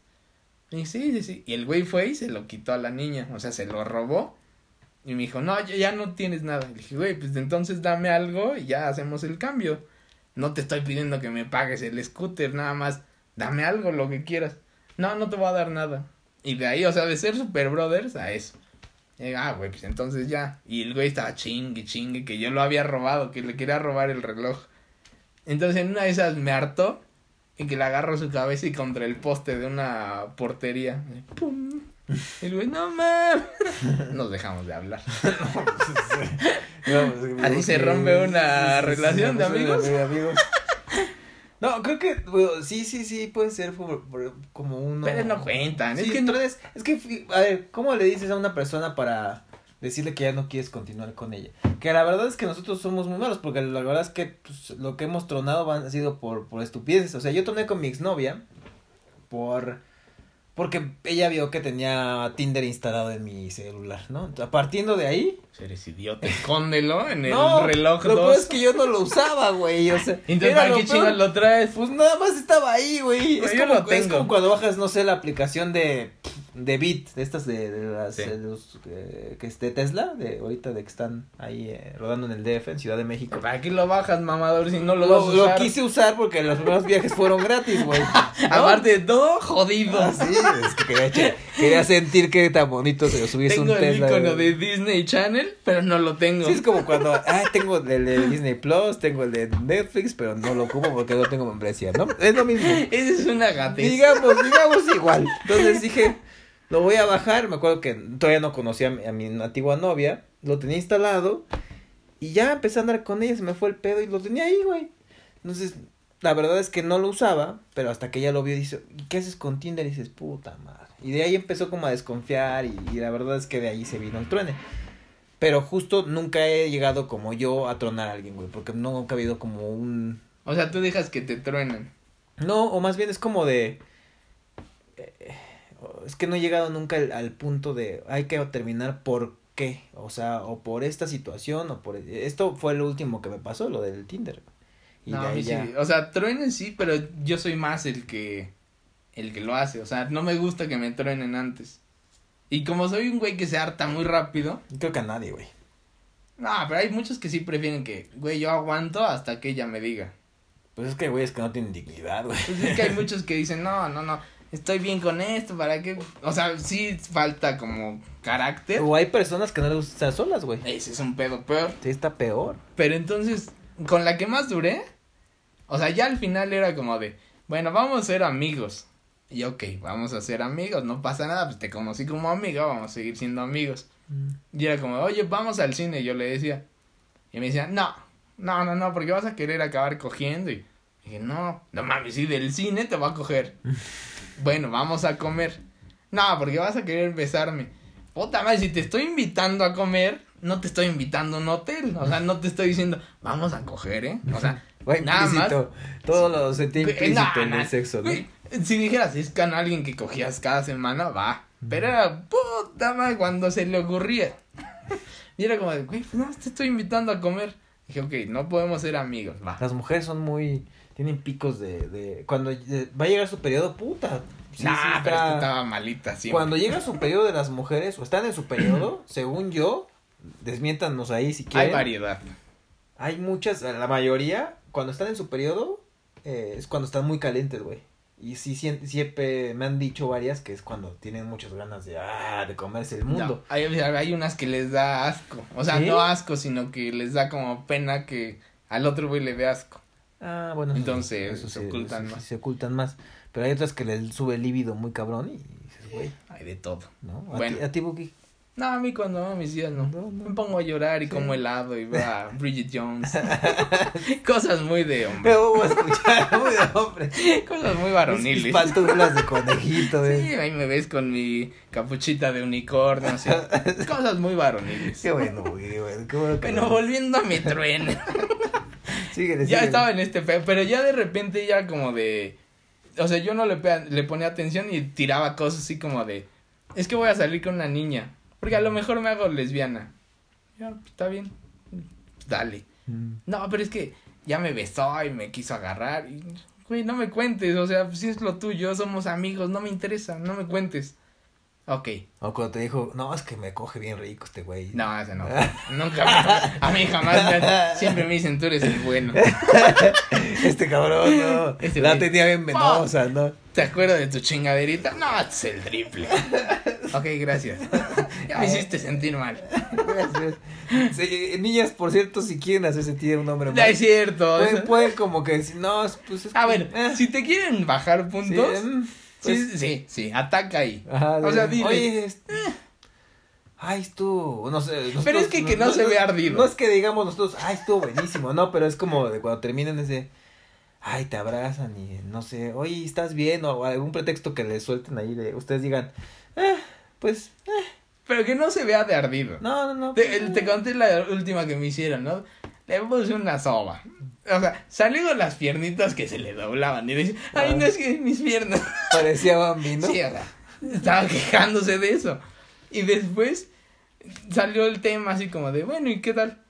Y sí, sí, sí. Y el güey fue y se lo quitó a la niña, o sea, se lo robó. Y me dijo, no, ya, ya no tienes nada. Y le dije, güey, pues entonces dame algo y ya hacemos el cambio. No te estoy pidiendo que me pagues el scooter, nada más dame algo, lo que quieras. No, no te voy a dar nada. Y de ahí, o sea, de ser super brothers a eso. Ah, güey, pues entonces ya. Y el güey estaba chingue, chingue, que yo lo había robado, que le quería robar el reloj. Entonces en una de esas me hartó y que le agarro su cabeza y contra el poste de una portería. ¡Pum! Y el güey, no mames. <laughs> Nos dejamos de hablar. <laughs> No, pues, Así se rompe una relación de amigos. de amigos. <laughs> No, creo que bueno, sí, sí, sí, puede ser por- por- como uno. Pero no cuentan. Sí, es que entonces, es que, a ver, ¿cómo le dices a una persona para decirle que ya no quieres continuar con ella? Que la verdad es que nosotros somos muy malos, porque la verdad es que pues, lo que hemos tronado han sido por, por estupideces. O sea, yo troné con mi exnovia por... Porque ella vio que tenía Tinder instalado en mi celular, ¿no? Entonces, partiendo de ahí... Eres idiota. Escóndelo en el no, reloj lo 2. peor es que yo no lo usaba, güey, o sea... <laughs> Entonces, era ¿para lo qué chingas lo traes? Pues nada más estaba ahí, güey. Es, Yo como, lo es como cuando bajas, no sé, la aplicación de, de Bit, de estas de, de las Sí. de los, eh, que es de Tesla, de ahorita de que están ahí eh, rodando en el DF, en Ciudad de México. ¿Para qué lo bajas, mamador, si no lo, Lo, vas a lo usar? quise usar porque los primeros viajes fueron gratis, güey. <laughs> ¿No? Aparte de todo, jodido. Ah, sí, es que quería, quería sentir que tan bonito se subirse tengo un el Tesla. icono güey. de Disney Channel, pero no lo tengo. Sí, es como cuando, ah, tengo el de Disney Plus, tengo el de Netflix, pero no lo ocupo porque no tengo membresía, ¿no? Es lo mismo. <laughs> Esa es una gatez. Digamos, digamos igual. Entonces dije, lo voy a bajar. Me acuerdo que todavía no conocía a mi, antigua novia. Lo tenía instalado. Y ya empecé a andar con ella. Se me fue el pedo y lo tenía ahí, güey. Entonces, la verdad es que no lo usaba. Pero hasta que ella lo vio, dice, ¿y qué haces con Tinder? Y dices, puta madre. Y de ahí empezó como a desconfiar. Y, y la verdad es que de ahí se vino el truene. Pero justo nunca he llegado como yo a tronar a alguien, güey. Porque nunca ha habido como un O sea, tú dejas que te truenen. no, o más bien es como de... eh, es que no he llegado nunca al, al punto de hay que terminar por qué, o sea, o por esta situación, o por... Esto fue lo último que me pasó, lo del Tinder. Y no, de a ahí mí ya... sí. O sea, truenen sí, pero yo soy más el que el que lo hace. O sea, no me gusta que me truenen antes. Y como soy un güey que se harta muy rápido. Creo que a nadie, güey. No, pero hay muchos que sí prefieren que, güey, yo aguanto hasta que ella me diga. Pues es que, güey, es que no tienen dignidad, güey. Pues es que hay <laughs> muchos que dicen, no, no, no, estoy bien con esto, ¿para qué? O sea, sí falta como carácter. O hay personas que no les gusta estar solas, güey. Ese es un pedo peor. Sí, está peor. Pero entonces, con la que más duré, o sea, ya al final era como de, bueno, vamos a ser amigos. Y ok, vamos a ser amigos, no pasa nada, pues te conocí como amiga, vamos a seguir siendo amigos. Y era como, oye, vamos al cine, y yo le decía. Y me decía, no, no, no, no, porque vas a querer acabar cogiendo. Y dije, no, no mames, si del cine te va a coger. <laughs> bueno, vamos a comer. No, porque vas a querer besarme. Puta madre, si te estoy invitando a comer, no te estoy invitando a un hotel. O sea, no te estoy diciendo, vamos a coger, ¿eh? O sea, <laughs> Güey, nada más. Todo lo sentí implícito nah, en el sexo, ¿no? Si dijeras, es con alguien que cogías cada semana, va. Pero era puta madre cuando se le ocurría. <laughs> Y era como de, güey, pues no, te estoy invitando a comer. Dije, ok, no podemos ser amigos, va. Las mujeres son muy. Tienen picos de. de cuando eh, va a llegar su periodo, puta. Sí, nah, sí pero es que estaba malita. Cuando llega su periodo de las mujeres, o están en su periodo, <clears throat> según yo, desmiéntanos ahí si Hay quieren. variedad. Hay muchas, la mayoría, cuando están en su periodo, eh, es cuando están muy calientes, güey. Y sí, siempre me han dicho varias que es cuando tienen muchas ganas de, ah, de comerse el mundo. No, hay, hay unas que les da asco. O sea, ¿Sí? no asco, sino que les da como pena que al otro güey le dé asco. Ah, bueno. Entonces, eso se ocultan eso más. Se ocultan más. Pero hay otras que les sube el líbido muy cabrón y dices, güey, Hay de todo. ¿no? ¿A Bueno. ti, a ti, Buki? No, a mí cuando a mis días no. No, no. Me pongo a llorar y Sí. como helado y veo a <laughs> Bridget Jones. <laughs> Cosas muy de hombre. A escuchar, muy de hombre. <laughs> Cosas muy Mis varoniles. pantuflas de conejito, güey. Sí, ahí me ves con mi capuchita de unicornio, así. Cosas muy varoniles. Qué bueno, güey, güey. Qué bueno que Bueno, no- volviendo a mi trueno. Síguele, ya estaba en este pe- pero ya de repente ya como de o sea yo no le le ponía atención y tiraba cosas así como de es que voy a salir con una niña porque a lo mejor me hago lesbiana ya pues, está bien dale. Mm. no pero es que ya me besó y me quiso agarrar y güey no me cuentes o sea si es lo tuyo somos amigos no me interesa no me cuentes Ok, O cuando te dijo, no, es que me coge bien rico este güey. no, ese no. <laughs> Nunca me A mí jamás me... Siempre me dicen, tú eres el bueno. <laughs> Este cabrón, no. Este la tenía bien venosa, ¿no? ¿Te acuerdas de tu chingaderita? No, es el triple. <laughs> Ok, gracias. Ya me hiciste sentir mal. Gracias. Sí, niñas, por cierto, si quieren hacer sentir a un hombre No mal, es cierto. pueden, pueden como que decir, no, es- pues es A que- ver, eh, si te quieren bajar puntos, sí, mm, pues, sí, sí, ataca ahí. ajá, o sea, dile. Oye, este, ay, estuvo, no sé. nosotros- Pero es que que no se vea ardido. No es que digamos nosotros, ay, estuvo buenísimo, no, pero es como de cuando terminan ese, ay, te abrazan y no sé, oye, ¿estás bien? O algún pretexto que les suelten ahí de, ustedes digan, eh, pues, eh, Pero que no se vea de ardido. no, no, no. Te, pues, te conté la última que me hicieron, ¿no? Le puse una soba. O sea, salió con las piernitas que se le doblaban. Y dice, ay, Ah. no es que mis piernas. <laughs> Parecía bambino. Sí, o sea, estaba quejándose de eso. Y después salió el tema así como de, bueno, ¿y qué tal?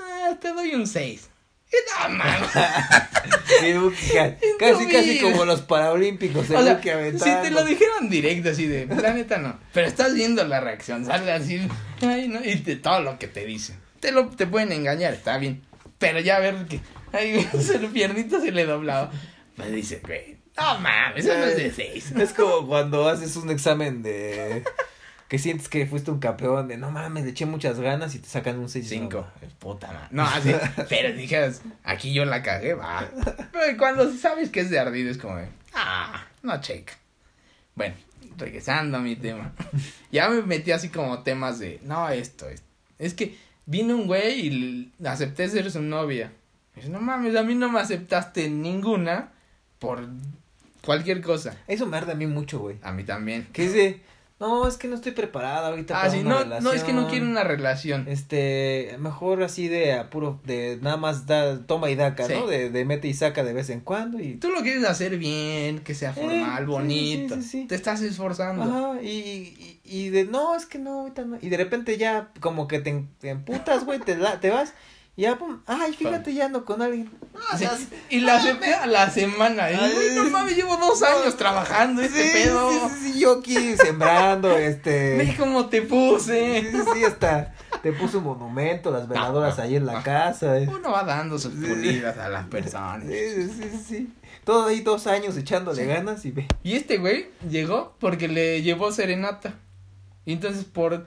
Ah, te doy un 6. Y no, <laughs> <laughs> casi, casi como los paralímpicos, el O sea, si te lo dijeron directo así de, la neta no. Pero estás viendo la reacción, sale así, ay, no, y de todo lo que te dicen. Te lo, te pueden engañar, está bien. Pero ya ver que, ay, <laughs> se lo piernito se le doblaba. Pues dice, güey, no mames, eso no es de 6. Es como cuando haces un examen de que sientes que fuiste un campeón de no mames, le eché muchas ganas y te sacan un 6 Cinco. Puta madre. No, así. Pero dijeras, aquí yo la cagué, va. Pero cuando sabes que es de ardido es como ah, no checa. Bueno, regresando a mi tema. Ya me metí así como temas de, no, esto, esto. Es que vino un güey y acepté ser su novia. Y dice, no mames, a mí no me aceptaste ninguna por cualquier cosa. Eso me arde a mí mucho, güey. A mí también. Que es de, no, es que no estoy preparada ahorita Ah, para sí, una no, no, es que no relación. quiero una relación. Este, mejor así de apuro, de nada más da, toma y daca, Sí. ¿no? De, de mete y saca de vez en cuando y... Tú lo quieres hacer bien, que sea formal, sí, bonito. sí, sí, sí. Te estás esforzando. Ajá, y, y, y de, no, es que no, ahorita no. Y de repente ya como que te, te emputas, güey, te, la- te vas Y ya, pum, ay, fíjate, ya ando con alguien. Ah, <laughs> Sí, Y la acepté a la semana. Y, güey, no mames, llevo dos años trabajando este Sí, pedo. sí, sí, sí, yo aquí sembrando, <laughs> Ve este. cómo te puse. sí, sí, hasta te puso un monumento, las veladoras ahí en la casa. eh. Uno va dando sus pulidas a las personas. Sí, sí, sí, sí. Todo ahí dos años echándole ganas y ve. Y este güey llegó porque le llevó serenata. Y entonces por,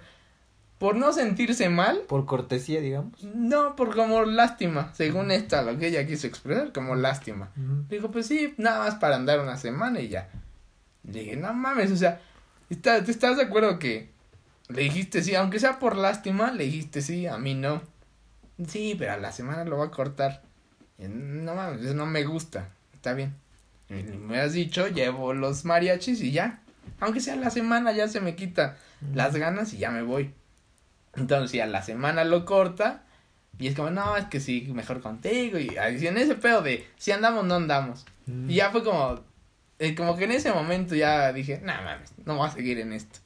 por no sentirse mal, Por cortesía, digamos. no, por como lástima, según esta, lo que ella quiso expresar, como lástima. Ujú. Dijo, pues sí, nada más para andar una semana y ya. Le dije, no mames, o sea, ¿está- ¿tú estás de acuerdo que le dijiste sí? Aunque sea por lástima, le dijiste sí, a mí no. Sí, pero a la semana lo va a cortar. Y, no mames, eso no me gusta. Está bien. Y me has dicho, llevo los mariachis y ya. Aunque sea la semana, ya se me quita las ganas y ya me voy. Entonces, si a la semana lo corta, y es como, no, es que sí, mejor contigo. Y así en ese pedo de, si andamos, no andamos. Mm. Y ya fue como, eh, como que en ese momento ya dije, no mames, no voy a seguir en esto.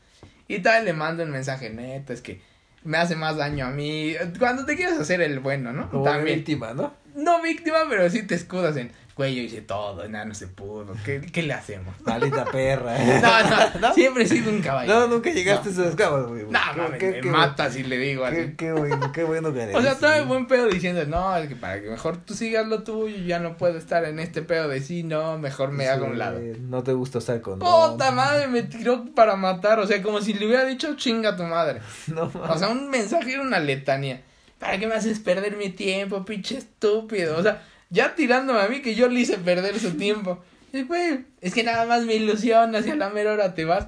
Y tal, le mando un mensaje neta, es que me hace más daño a mí. Cuando te quieres hacer el bueno, ¿no? Como También. víctima, ¿no? No víctima, pero sí te escudas en, güey, yo hice todo, nada, no se pudo. ¿Qué, qué le hacemos? <laughs> Maldita perra. No, <laughs> no, siempre he sido un caballero. No, nunca llegaste a esos cabos, güey. No, qué- me qué- si le digo así. Qué, qué bueno, qué bueno que <laughs> eres. O sea, estaba en buen pedo diciendo, no, es que para que mejor tú sigas lo tuyo, yo ya no puedo estar en este pedo de sí, no, mejor me hago a un lado. No te gusta estar con. Puta madre, me tiró para matar, o sea, como si le hubiera dicho chinga tu madre. No, O sea, un mensaje era una letanía. ¿Para qué me haces perder mi tiempo, pinche estúpido? O sea, ya tirándome a mí que yo le hice perder su tiempo. Y, güey, es que nada más me ilusionas y a la mera hora te vas.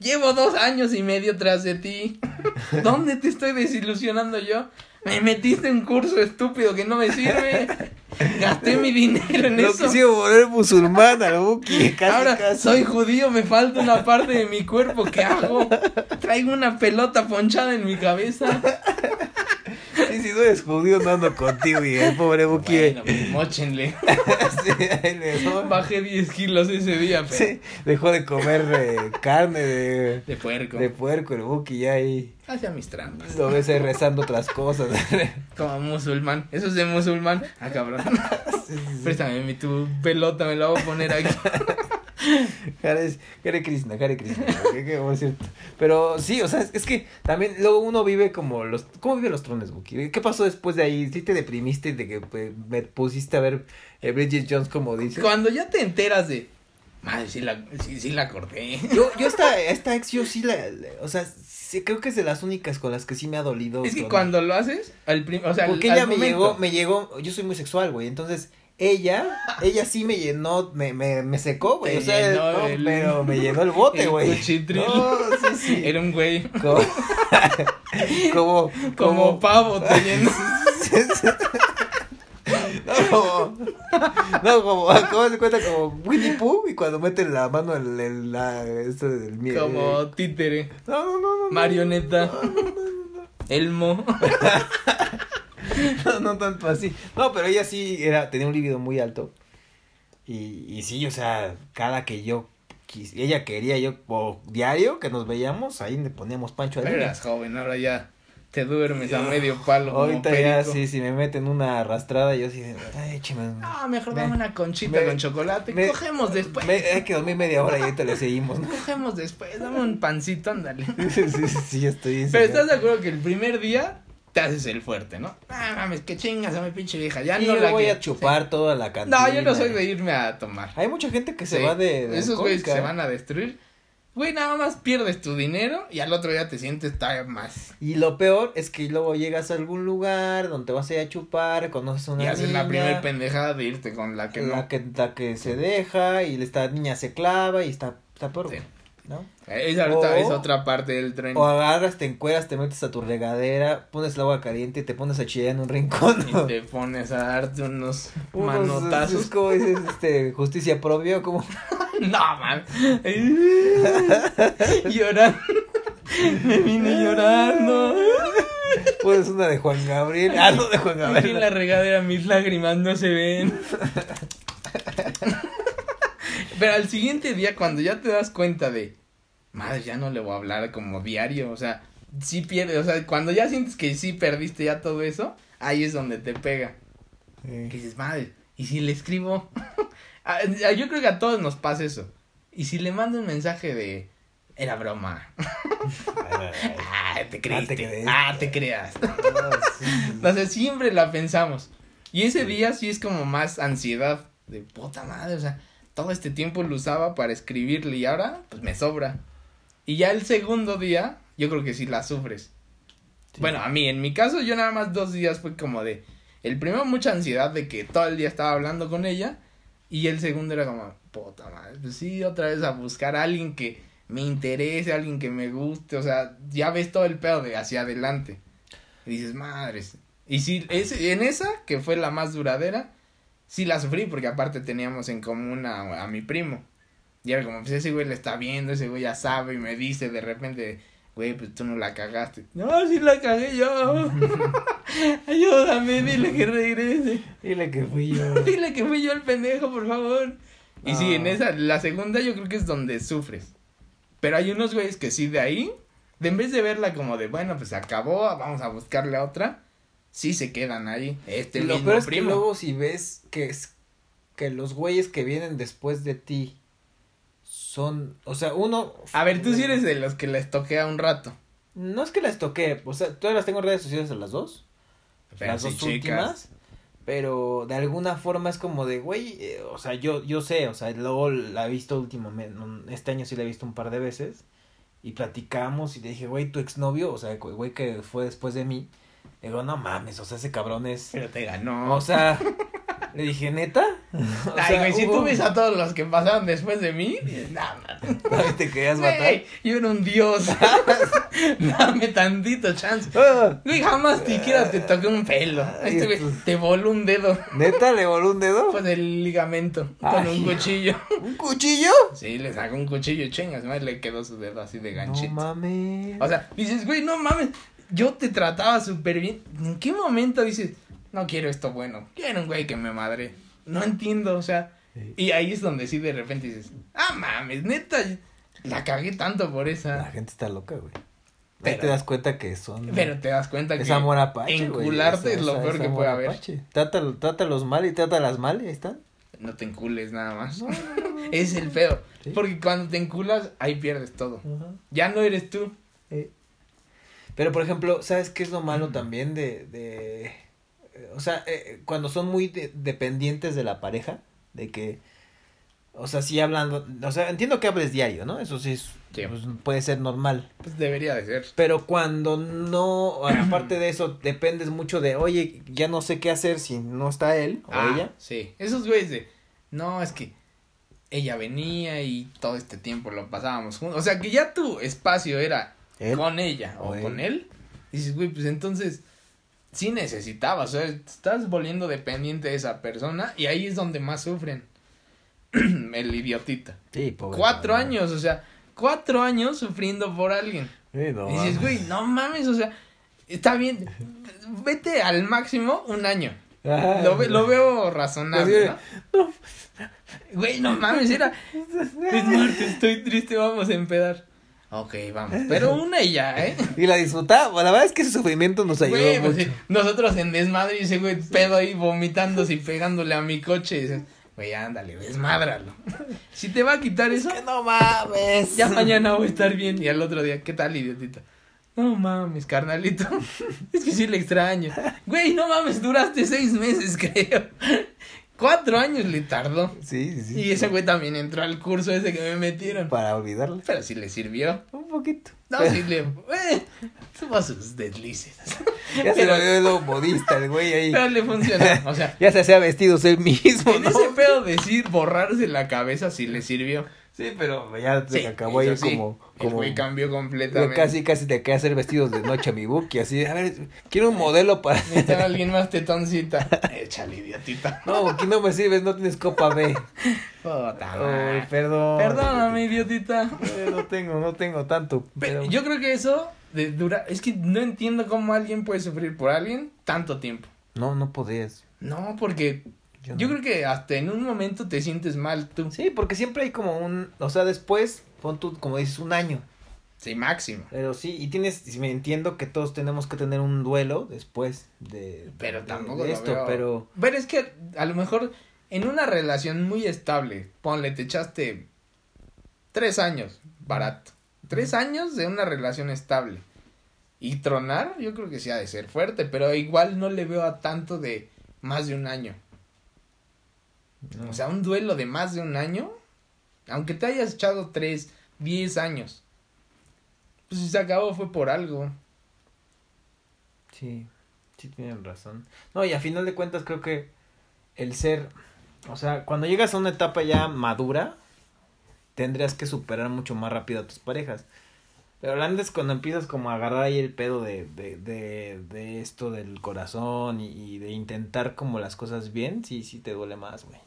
Llevo dos años y medio tras de ti. <laughs> ¿Dónde te estoy desilusionando yo? Me metiste en un curso estúpido que no me sirve. Gasté mi dinero en eso. quisieron volver musulmán al casi, <laughs> Ahora casi. soy judío, me falta una parte de mi cuerpo. ¿Qué hago? <laughs> Traigo una pelota ponchada en mi cabeza. Sí, si no eres judío, no ando contigo, y el pobre Buki. Bueno, pues mochenle. <laughs> sí, ahí Bajé 10 kilos ese día, pero sí, dejó de comer eh, carne de, de puerco. de puerco, el Buki, ya ahí Hacía mis trampas. lo ves ahí rezando otras cosas. <laughs> Como musulmán. Eso es de musulmán. Ah, cabrón. <laughs> Sí, sí. Préstame mi tu pelota, me la voy a poner aquí. <laughs> Hare, Hare Krishna, Hare Krishna, ¿qué, qué a decir? Pero sí, o sea, es, es que también luego uno vive como los... ¿Cómo viven los trones, Buki? ¿Qué pasó después de ahí? ¿Sí te deprimiste de que pues, me pusiste a ver eh, Bridget Jones como dice? Cuando ya te enteras de. Madre, sí la, sí, sí la corté. Yo, yo <laughs> esta, esta ex, yo sí la... o sea, sí, creo que es de las únicas con las que sí me ha dolido. Es que cuando lo haces, al prim- o sea, Porque al ella me momento. llegó, me llegó, yo soy muy sexual, güey, entonces... Ella, ella sí me llenó, me, me, me secó, güey, Te o sea, no, el- pero me llenó el bote, güey. No, sí, sí. Era un güey. <laughs> Como, como, Como pavo te llenó. <laughs> no, como, no, como, ¿cómo se cuenta? Como Winnie Pooh y cuando meten la mano en el, la, esto del miedo. Como títere. No, no, no, no. Marioneta. Elmo. <laughs> <laughs> No, no tanto así. No, pero ella sí era, tenía un líbido muy alto. Y, y sí, o sea, cada que yo, quis- ella quería yo, o diario que nos veíamos, ahí le poníamos pancho a Pero eras joven, ahora ya te duermes a medio palo. como Ahorita ya, sí, si me meten una arrastrada, yo sí, ay. No, mejor Me- dame una conchita me- con chocolate. me- Cogemos después. Hay que dormir media hora y ahorita le seguimos, ¿no? Cogemos después. Dame un pancito, ándale. <laughs> Sí, sí, sí, estoy Pero enseñado. estás de acuerdo que el primer día te haces el fuerte, ¿no? Ah, mames, que chingas a mi pinche vieja. Ya Y no yo la voy a chupar toda la cantina. No, yo no soy de irme a tomar. Hay mucha gente que se va de, de Esos güeyes que se van a destruir. Güey, nada más pierdes tu dinero y al otro día te sientes todavía más. Y lo peor es que luego llegas a algún lugar donde te vas a ir a chupar, conoces a una y haces la primer pendejada de irte con la que la no. que, la que se deja y esta niña se clava y está, está peor, Sí. ¿No? Esa ahorita O- es otra parte del tren. O agarras, te encueras, te metes a tu regadera, pones el agua caliente y te pones a chillar en un rincón. Y te pones a darte unos, Unos, manotazos. es como dices, este, justicia propia, como <laughs> No, man. <laughs> Llorando. Me vine llorando. <laughs> pones una de Juan Gabriel. Ah, no, de Juan Aquí en la Gabriel. regadera mis lágrimas no se ven. Pero al siguiente día, cuando ya te das cuenta de, madre, ya no le voy a hablar como diario, o sea, sí pierdes, o sea, cuando ya sientes que sí perdiste ya todo eso, ahí es donde te pega. Que dices, madre, ¿y si le escribo? <laughs> Ah, yo creo que a todos nos pasa eso. ¿Y si le mando un mensaje de, era broma? <laughs> ah, te creíste. Ah, te, creas. No, <laughs> sé, siempre la pensamos. Y ese día sí es como más ansiedad de puta madre, o sea, todo este tiempo lo usaba para escribirle y ahora pues me sobra. Y ya el segundo día, yo creo que sí la sufres. Bueno, a mí, en mi caso, yo nada más dos días fue como de, el primero mucha ansiedad de que todo el día estaba hablando con ella y el segundo era como, puta madre, pues sí, otra vez a buscar a alguien que me interese, alguien que me guste, o sea, ya ves todo el pedo de hacia adelante. Y dices, madres. Y sí, en esa, que fue la más duradera, sí la sufrí porque aparte teníamos en común a, a mi primo. Y era como, pues ese güey le está viendo, ese güey ya sabe y me dice de repente, güey, pues tú no la cagaste. No, sí la cagué yo. <laughs> <laughs> Ayúdame, dile que regrese. Dile que fui yo. <laughs> dile que fui yo el pendejo, por favor. Y sí, en esa, la segunda yo creo que es donde sufres. Pero hay unos güeyes que sí, de ahí, de en vez de verla como de, bueno, pues acabó, vamos a buscarle a otra, sí se quedan ahí. Este Lo peor es que luego si ves que, es, que los güeyes que vienen después de ti son, o sea, uno... A ver, tú sí eres de los que les toquea un rato. No es que les toque, o sea, todas las tengo redes sociales a las dos. las dos últimas. Pero de alguna forma es como de, güey, eh, o sea, yo, yo sé, o sea, luego la he visto últimamente, este año sí la he visto un par de veces. Y platicamos y le dije, güey, tu exnovio, o sea, güey que fue después de mí. Le digo, no mames, o sea, ese cabrón es... Pero te ganó. O sea, Le dije, ¿neta? O Ay, güey, si tú ves a todos los que pasaron después de mí, nada, no, te querías matar. yo era un dios. <laughs> Dame tantito chance. Ah. Güey, jamás siquiera te toqué un pelo. Este güey te voló un dedo. ¿Neta le voló un dedo? Con el ligamento, con un cuchillo. ¿Un cuchillo? Sí, le sacó un cuchillo, chingas, le quedó su dedo así de ganchito. No mames. O sea, dices, güey, no mames, yo te trataba súper bien. ¿En qué momento dices, no quiero esto bueno, quiero un güey que me madre. No entiendo, o sea. Y ahí es donde sí de repente dices, ah, mames, neta, la cagué tanto por esa. La gente está loca, güey. Pero, te das cuenta que son. Pero te das cuenta que. Es amor apache. Encularte es lo peor que puede haber. Trata, trátalos mal y trátalas mal y ahí están. No te encules nada más. <laughs> es el feo. Porque cuando te enculas, ahí pierdes todo. Ya no eres tú. Pero por ejemplo, ¿sabes qué es lo malo también de, de o sea, eh, cuando son muy dependientes de la pareja, de que, o sea, sí hablando, o sea, entiendo que hables diario, ¿no? Eso sí, es, pues, puede ser normal. Pues debería de ser. Pero cuando no, aparte de eso, dependes mucho de, oye, ya no sé qué hacer si no está él o ah, ella. Sí, esos güeyes de, no, es que ella venía y todo este tiempo lo pasábamos juntos. O sea, que ya tu espacio era con ella o, con él. Dices, güey, pues entonces sí necesitabas, o sea, estás volviendo dependiente de esa persona y ahí es donde más sufren. <clears throat> el idiotita. Sí, pobre. Cuatro años, o sea, cuatro años sufriendo por alguien. y dices, güey, no mames, o sea, está bien, vete al máximo un año. Ah, lo, lo, veo razonable, ¿no? Güey, no mames, era. <laughs> Es martes, estoy triste, vamos a empedar. Ok, vamos. Pero una y ya, ¿eh? <laughs> Y la disfrutaba. La verdad es que ese sufrimiento nos ayudó güey, pues mucho. nosotros en desmadre y ese güey pedo ahí vomitándose y pegándole a mi coche. Güey, ándale, desmádralo. <laughs> Si te va a quitar eso. que no mames. Ya mañana voy a estar bien. Y al otro día, ¿qué tal, idiotita? No mames, carnalito. <laughs> Es que sí le extraño. Güey, no mames, duraste seis meses, creo. Cuatro años le tardó. Sí, sí, sí. Y ese güey también entró al curso ese que me metieron. Para olvidarle. Pero sí le sirvió. Un poquito. No, sí le. Eh, tuvo sus deslices. <laughs> Ya se lo vio lo modista el güey ahí. Pero le funcionó. O sea. <laughs> ya se hacía vestidos él mismo. En ese pedo decir borrarse la cabeza sí le sirvió. Sí, pero ya se acabó ahí como, como. El cambió completamente. Casi, casi te queda hacer vestidos de noche a mi buki, así. A ver, quiero un modelo para. <laughs> Necesita alguien más tetoncita. <laughs> Échale, idiotita. No, aquí no me sirves, no tienes copa B. Perdón. Perdóname, idiotita. Eh, no tengo, no tengo tanto. Pero... Yo creo que eso de dura. Es que no entiendo cómo alguien puede sufrir por alguien tanto tiempo. No, no podías. No, porque yo, creo que hasta en un momento te sientes mal tú. Sí, porque siempre hay como un, o sea, después, pon tú, como dices, un año. Sí, máximo. Pero sí, y tienes, y me entiendo que todos tenemos que tener un duelo después de, Pero de- tampoco de lo esto, veo. pero Pero es que a lo mejor en una relación muy estable, ponle, te echaste tres años, barato. Tres años de una relación estable. Y tronar, yo creo que sí ha de ser fuerte, pero igual no le veo a tanto de más de un año. O sea, un duelo de más de un año, aunque te hayas echado tres, diez años, pues si se acabó fue por algo. Sí, sí tienen razón. No, y a final de cuentas creo que el ser, o sea, cuando llegas a una etapa ya madura, tendrías que superar mucho más rápido a tus parejas. Pero antes cuando empiezas como a agarrar ahí el pedo de, de, de, de esto del corazón y, y de intentar como las cosas bien, sí, sí te duele más, güey.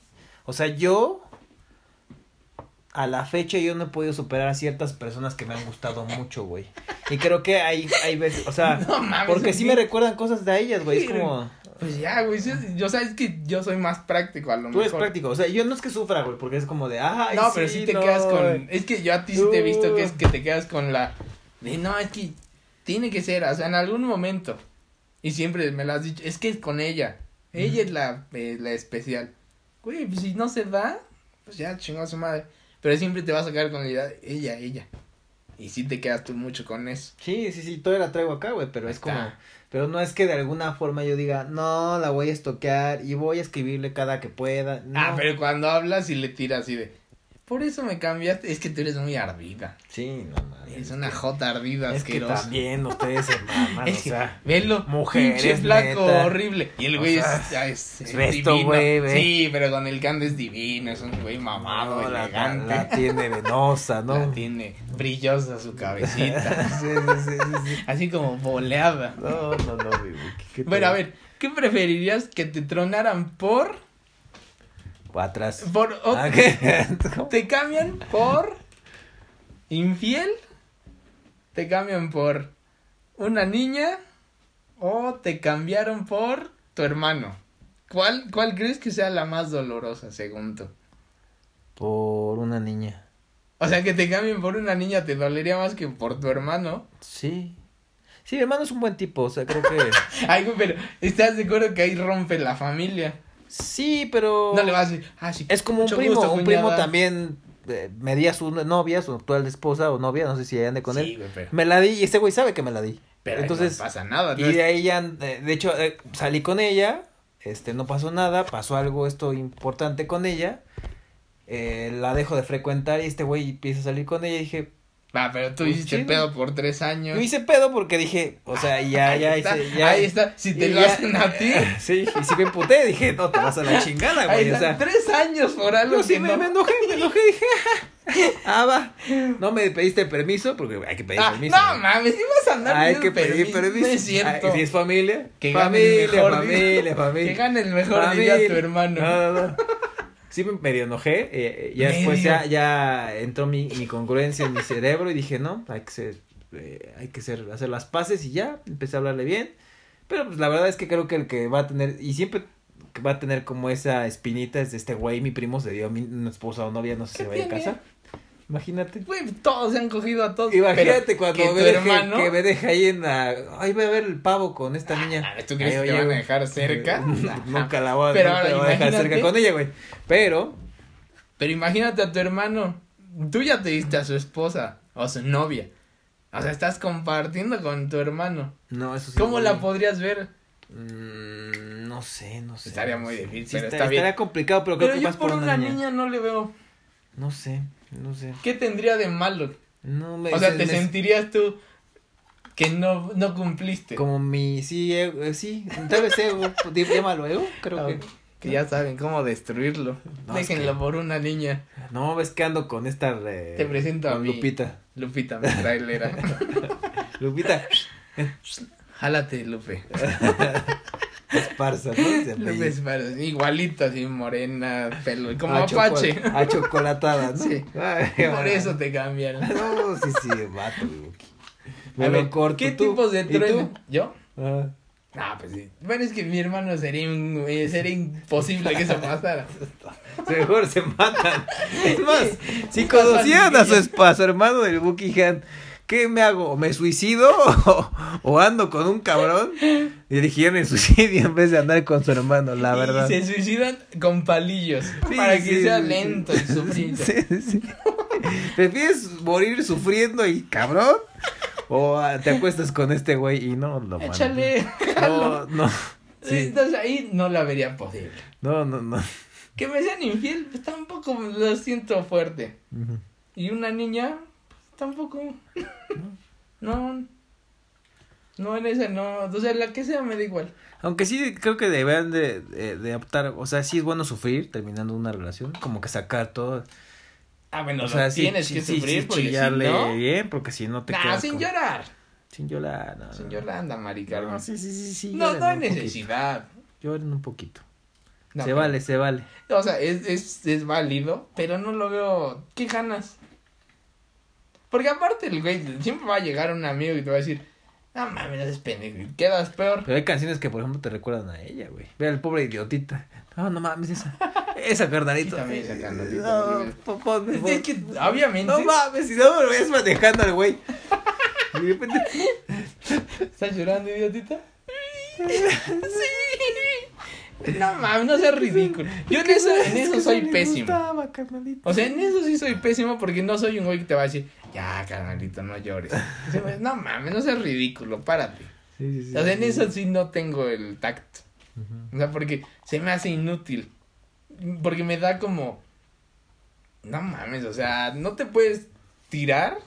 O sea, yo, a la fecha yo no he podido superar a ciertas personas que me han gustado mucho, güey. Y creo que hay, hay veces, o sea, <laughs> No mames, porque ¿en sí me recuerdan cosas de ellas, güey. Es como. Pues ya, güey, sí, yo sabes que yo soy más práctico a lo Tú eres mejor. práctico. O sea, yo no es que sufra, güey, porque es como de. Ay, no, pero sí te no, quedas con. güey". Es que yo a ti sí te he visto que es que te quedas con la. De no, es que tiene que ser, o sea, en algún momento. Y siempre me lo has dicho, es que es con ella. Ella es la, eh, la especial. Güey, pues si no se da, pues ya chingó a su madre. Pero siempre te vas a sacar con la idea, de ella, ella. Y sí te quedas tú mucho con eso. Sí, sí, sí, todavía la traigo acá, güey, pero es como. Pero no es que de alguna forma yo diga, no, la voy a estoquear y voy a escribirle cada que pueda. No. Ah, pero cuando hablas y le tiras así de. Por eso me cambiaste. Es que tú eres muy ardida. Sí, no mames. Es una jota ardida Es que asquerosa. también ustedes se maman, <laughs> Es o que, sea. velo, mujeres, neta. horrible. Y el O güey sea, es, es, es divino. güey. Sí, pero con el cande es divino, es un güey mamado, no, la, la, elegante. la tiene venosa, ¿no? La tiene brillosa su cabecita. <laughs> sí, sí, sí, sí, sí. así como boleada. No, no, no, güey. ¿qué te- Bueno, a ver, ¿qué preferirías que te tronaran por. Atrás. por ot- Ah, ¿qué? ¿Te cambian por infiel? ¿Te cambian por una niña? ¿O te cambiaron por tu hermano? ¿Cuál, cuál crees que sea la más dolorosa, según tú? Por una niña. O sea, que te cambien por una niña te dolería más que por tu hermano. Sí. Sí, mi hermano es un buen tipo, o sea, creo que... <laughs> Ay, pero ¿estás de acuerdo que ahí rompe la familia? Sí, pero... No le vas a decir, ah, sí. Es como un primo, gusto, un primo también eh, me di a su novia, su actual esposa o novia, no sé si ande con Sí, él. pero, Me la di y ese güey sabe que me la di. pero Entonces, no pasa nada. y ¿no? de ahí ya, de hecho, eh, salí con ella, este, no pasó nada, pasó algo esto importante con ella, eh, la dejo de frecuentar y este güey empieza a salir con ella y dije, Va, pero tú Pues hiciste chido. pedo por tres años. yo hice pedo porque dije, o sea, ya, ya, está, hice- ya. ahí está. Si te lo ya- hacen a ti. <laughs> Sí, y si me emputé, dije, no, te vas a la chingada, Ahí güey, o sea. tres años por algo Yo sí me, no. me enojé, me enojé, dije, <laughs> ah, va. No me pediste permiso, porque hay que pedir Ah, permiso. no mames, ibas a andar Hay que pedir permiso. No es cierto. Si es familia, Que gane familia, el mejor familia, día. familia. Que gane el mejor día tu hermano. No, no, no. Sí me medio enojé, eh, ya después ya, ya entró mi, mi congruencia en mi cerebro y dije, no, hay que ser, eh, hay que ser, hacer las paces y ya, empecé a hablarle bien. Pero pues la verdad es que creo que el que va a tener, y siempre que va a tener como esa espinita es de este güey, mi primo se dio a mi, esposa o novia, no sé si ¿Qué se vaya a casar. Imagínate. Güey, todos se han cogido a todos. Imagínate cuando que me deje, hermano. que me deje ahí en la, ay voy a ver el pavo con esta niña. Ah, ¿Tú crees Ay, que oye, van a dejar cerca? <laughs> Nunca la voy a, Pero ahora voy a dejar cerca con ella, güey. Pero, Pero imagínate a tu hermano. Tú ya te diste a su esposa o a su novia. O sea, estás compartiendo con tu hermano. no, eso sí. ¿Cómo la podrías ver? Mm, no sé, no sé. Estaría muy difícil, Sí, pero está- está bien. Estaría complicado, pero creo Pero que yo más por una niña. no le veo. No sé, no sé. ¿Qué tendría de malo? No me O sea, se- te sentirías tú que no, no cumpliste. Como mi, sí, ego, eh, sí, tal vez ego, llámalo ego, creo Ah, que. Que ya saben cómo destruirlo. No, es Déjenlo que- por una niña. No, ves que ando con esta. eh, Te presento a mí. Lupita. Lupita, mi trailera. <laughs> Lupita Jálate, Lupe. <laughs> Esparza, ¿no? Se. <laughs> Esparza, igualito, así morena, pelo, como Ah, Apache. choco- Ah, chocolatada, ¿no? Sí. Ay, Por bueno. eso te cambiaron. No, sí, sí, vato, güey. Me A lo ver, corto, ¿qué tú. tipos de trueno? ¿Yo? Ah. Ah, pues sí. Bueno, es que mi hermano sería, un- eh, sería imposible que eso pasara. Mejor se matan. Es más, si Pasa conocieran a su, a su hermano del Buckingham, ¿qué me hago? ¿O me suicido o, <laughs> o ando con un cabrón? Y dijeron el suicidio en vez de andar con su hermano, la verdad. Y se suicidan con palillos. Sí, para que sí, sea lento. Sí, sí. ¿Prefieres <laughs> morir sufriendo y cabrón? ¿O ah, te acuestas con este güey y no lo mames? Échale. No, no. Entonces ahí no la vería posible. No, no, no. Que me sean infiel, pues tampoco lo siento fuerte. Y una niña, tampoco. No. No, en esa no. O sea, la que sea me da igual. Aunque sí creo que deberían de, de, de optar, o sea, sí es bueno sufrir terminando una relación, como que sacar todo. Ah, bueno, o sea, sí, tienes sí, que sí, sufrir sí, porque si chillarle no. bien, porque si no te Nah, quedas sin llorar. Sin llorar, no, Sin llorar, anda, Mari Carmen. No, sí, sí, sí, sí. No, no hay necesidad. Lloren un poquito. No, se pero- vale, se vale. O sea, es, es, es válido, pero no lo veo. ¿Qué ganas? Porque aparte el güey siempre va a llegar un amigo y te va a decir, no mames, no eres pendejo, quedas peor. Pero hay canciones que, por ejemplo, te recuerdan a ella, güey. Ve al pobre idiotita. No, no mames, esa. Esa carnalito. Quítame esa carnalito, No, ponme, Es que, obviamente, No mames, si no me lo ves manejando al güey. Y de repente. ¿estás llorando, idiotita? sí. No mames, no seas ridículo. Yo en eso, en Es eso soy pésimo. gustaba. O sea, en eso sí soy pésimo porque no soy un güey que te va a decir, ya, carnalito, no llores. <laughs> No mames, no seas ridículo, párate. Sí, sí, sí. O sea, en eso sí no tengo el tacto. O sea, porque se me hace inútil. Porque me da como. No mames, o sea, no te puedes tirar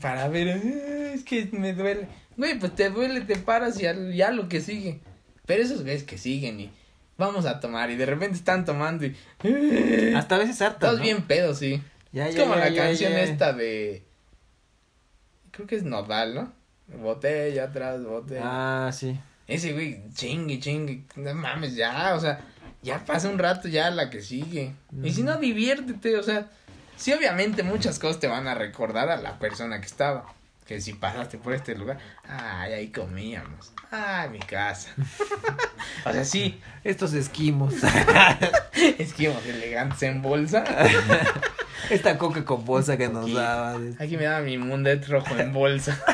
para ver. "Eh, Es que me duele. Güey, pues te duele, te paras y ya, ya lo que sigue. Pero esos güeyes que siguen y vamos a tomar y de repente están tomando y. Hasta a veces harta. Todos ¿no? bien pedos, sí. Ya, es ya, como ya, la canción esta de. Creo que es Nodal, ¿no? Botella atrás, botella. Ah, sí. Ese güey, chingue, chingue, no mames, ya, o sea, ya pasa un rato ya la que sigue. Y si no, diviértete, o sea, sí, obviamente muchas cosas te van a recordar a la persona que estaba. Que si pasaste por este lugar, ay, ahí comíamos, ay, mi casa. <laughs> o sea, sí, Estos esquimos. <laughs> esquimos elegantes en bolsa. <laughs> Esta coca con bolsa que nos Aquí. daban. Aquí me daba mi mundet rojo en bolsa. <laughs>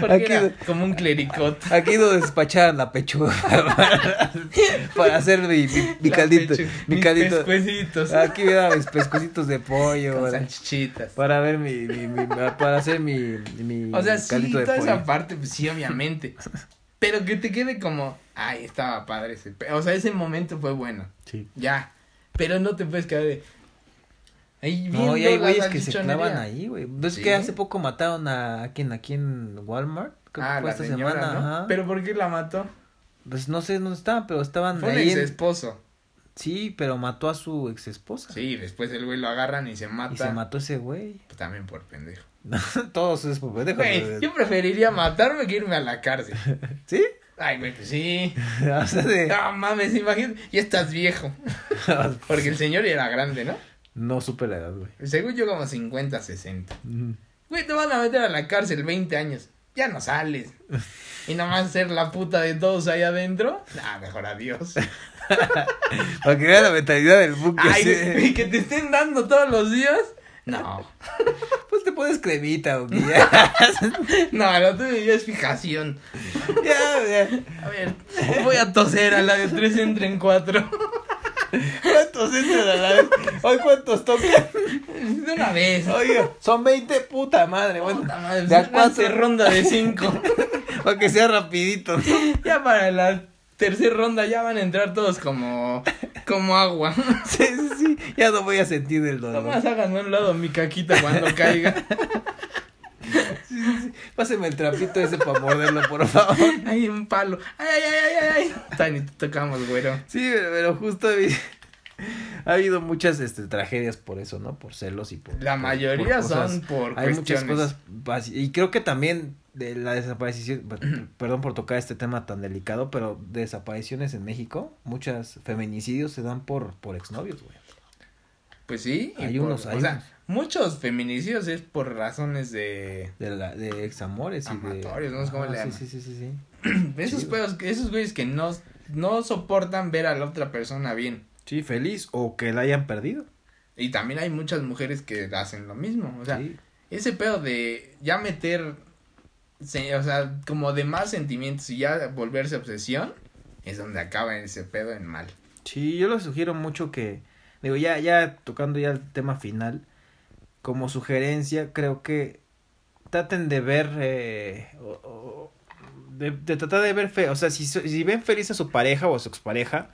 Porque Aquí- era como un clericot. Aquí nos despachaban la pechuga para, para hacer mi, mi, mi La caldito. Mi mis caldito. pescuecitos. Aquí me daban mis pescuecitos de pollo. Con para, salchichitas. para ver mi, mi, para hacer mi, mi O sea, sí, caldito de toda pollo. esa parte, pues sí, obviamente. Pero que te quede como, ay, estaba padre ese. pe-". O sea, ese momento fue bueno. Sí. Ya. Pero no te puedes quedar de. Ahí No, y hay güeyes que se clavan ahí, güey. ¿No es Sí. que hace poco mataron a, a quien aquí en Walmart? Creo Ah, que fue la esta señora, semana, ¿no? ajá. Pero ¿por qué la mató? Pues no sé dónde estaban, pero estaban Fue ahí. ex en- esposo. Sí, pero mató a su ex esposa. Sí, después el güey lo agarran y se mata. Y se mató ese güey. Pues también por pendejo. <laughs> Todos es por pendejo. Güey, yo preferiría matarme que irme a la cárcel. <laughs> ¿Sí? Ay, güey, pues sí. <laughs> o sea, de... No mames, imagínate. Ya estás viejo. Porque el señor era grande, ¿no? No supe la edad, güey. Según yo, como 50, 60. Ujú. Güey, te van a meter a la cárcel 20 años. Ya no sales. <laughs> Y nomás ser la puta de todos ahí adentro. Nah, mejor adiós. <laughs> Para que vean la mentalidad del buque. Ay, <laughs> y que te estén dando todos los días. No. Pues te pones cremita, güey. Ya, No, lo tuyo ya es fijación. ya, ya. A ver, voy a toser a la de 3 entre en 4. ¿Cuántos entran a la vez? Hoy, ¿cuántos tocan? De una vez. Oiga, son 20, puta madre. Bueno, Puta madre, de a cuatro. ronda de 5. <laughs> para que sea rapidito. Ya para la tercera ronda ya van a entrar todos como, como agua. Sí, sí, sí. Ya no voy a sentir el dolor. Nomás háganme a un lado mi caquita cuando caiga. <laughs> Páseme el trapito ese para morderlo, por favor. Ay, un palo. Ay, ay, ay, ay, ay. Tani, te tocamos, güero. Sí, pero, pero justo ha habido muchas este, tragedias por eso, ¿no? Por celos y por... La por- mayoría por cosas. son por Hay muchas cosas y creo que también de la desaparición, perdón por tocar este tema tan delicado, pero desapariciones en México, muchas feminicidios se dan por por exnovios, güey. Pues sí. Hay unos, hay o sea, unos. Muchos feminicidios es por razones de... De la de examores y de Amatorios, ¿no? Es como Ajá, le sí, llaman. sí, sí, sí, sí. <clears throat> Esos pedos, esos güeyes que no, no soportan ver a la otra persona bien. Sí, feliz o que la hayan perdido. Y también hay muchas mujeres que hacen lo mismo. O sea, sí. ese pedo de ya meter, se- o sea, como de más sentimientos y ya volverse obsesión, es donde acaba ese pedo en mal. Sí, yo les sugiero mucho que, digo, ya, ya tocando ya el tema final, como sugerencia, creo que traten de ver, eh, o- o- de, de tratar de ver, fe, o sea, si, si ven feliz a su pareja o a su expareja,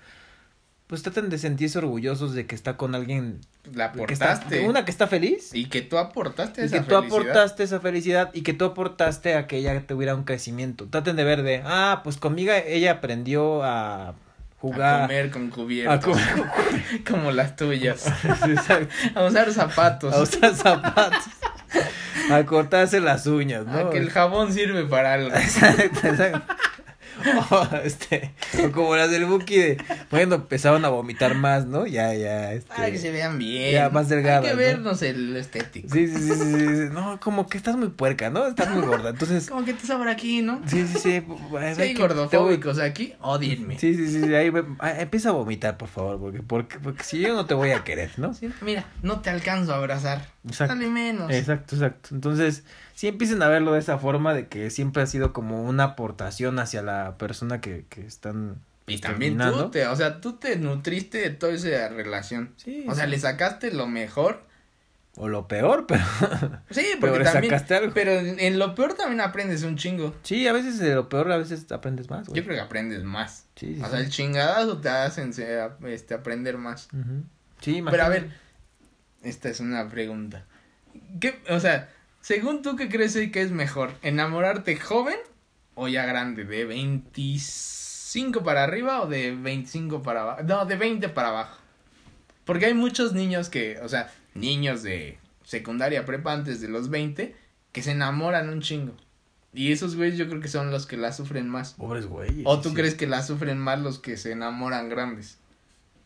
pues traten de sentirse orgullosos de que está con alguien La que está, aportaste. una que está feliz Y que tú aportaste y esa que tú felicidad. aportaste esa felicidad y que tú aportaste a que ella tuviera un crecimiento. Traten de ver de, ah, pues conmigo ella aprendió a jugar. A comer con a cubiertos. comer <laughs> como las tuyas. <laughs> Exacto. A usar zapatos. a usar zapatos, a cortarse las uñas, ¿no? A que el jabón sirve para algo. <laughs> Exacto, exacto. O, <laughs> este, o como las del Buki de, bueno, empezaron a vomitar más, ¿no? Ya, ya, este. Para que se vean bien. Ya, más delgadas, Hay que ¿no? vernos el estético. Sí, sí, sí, sí, sí, sí. No, como que estás muy puerca, ¿no? Estás muy gorda, entonces. Como que te sobra aquí, ¿no? Sí, sí, sí. <laughs> Si hay gordofóbicos aquí, odienme. Sí, sí, sí, sí, ahí ah, empieza a vomitar, por favor, porque, porque, porque si yo no te voy a querer, ¿no? Sí, Mira, no te alcanzo a abrazar. Exacto. Dale menos. Exacto, exacto. Entonces, sí empiecen a verlo de esa forma, de que siempre ha sido como una aportación hacia la persona que, que están Y también tú te, o sea, tú te nutriste de toda esa relación. Sí, O sea, le sacaste lo mejor. O lo peor, <laughs> pero... Sí, Pero porque le también. sacaste algo. Pero en, en lo peor también aprendes un chingo. Sí, a veces de lo peor, a veces aprendes más, güey. Yo creo que aprendes más. Sí, sí, O sea, sí. el chingadazo te hace ense- este, aprender más. Ujú. Sí, Pero a imagínate. ver, esta es una pregunta. ¿Qué, o sea, según tú, ¿qué crees que es mejor? ¿Enamorarte joven o ya grande? ¿De 25 para arriba o de 25 para abajo? No, de 20 para abajo. Porque hay muchos niños que, o sea, niños de secundaria prepa antes de los 20 que se enamoran un chingo. Y esos güeyes yo creo que son los que la sufren más. Pobres güeyes. ¿O tú sí. crees que la sufren más los que se enamoran grandes?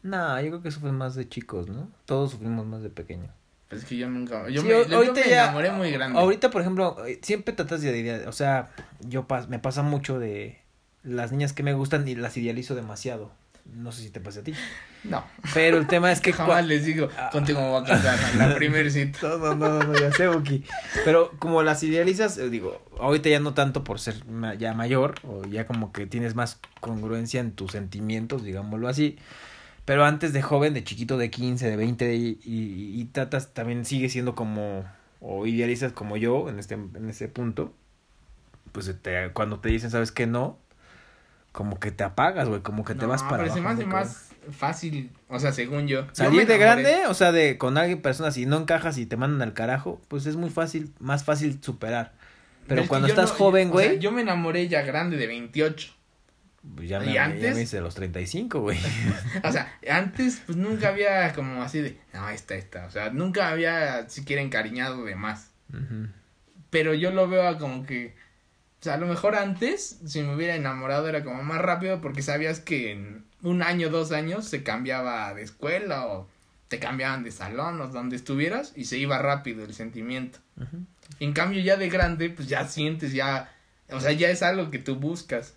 No, yo creo que sufren más de chicos, ¿no? Todos sufrimos más de pequeño. Pues es que yo nunca. Yo, Sí, me, ahorita me ya- enamoré muy grande. Ahorita, por ejemplo, eh, siempre tratas de o sea, yo pas- me pasa mucho de las niñas que me gustan y las idealizo demasiado. No sé si te pasa a ti. No. Pero el tema es que <laughs> Jamás les digo, Ah. contigo me voy a casar. La primer cita. <laughs> No, no, no, no, ya sé, Buki. Pero como las idealizas, eh, digo, ahorita ya no tanto por ser ya mayor, o ya como que tienes más congruencia en tus sentimientos, digámoslo así. Pero antes de joven, de chiquito, de 15, de 20, y, y, y tratas, también sigue siendo como, o idealizas como yo en este, en punto, pues te, cuando te dicen, ¿sabes qué? No, como que te apagas, güey, como que te No, vas para pero se me abajo, hace más fácil, o sea, según yo. Salir de grande, o sea, de con alguien, personas, y no encajas y te mandan al carajo, pues es muy fácil, más fácil superar. Pero cuando estás no- joven, o sea, güey, yo me enamoré ya grande de 28. Pues ya ¿y me, ya antes? me hice los 35, güey. <laughs> O sea, antes pues nunca había como así de, no, esta, esta. O sea, nunca había siquiera encariñado de más. Pero yo lo veo como que, o sea, a lo mejor antes, si me hubiera enamorado era como más rápido porque sabías que en un año, dos años se cambiaba de escuela o te cambiaban de salón o donde estuvieras y se iba rápido el sentimiento. En cambio ya de grande, pues ya sientes, ya, o sea, ya es algo que tú buscas.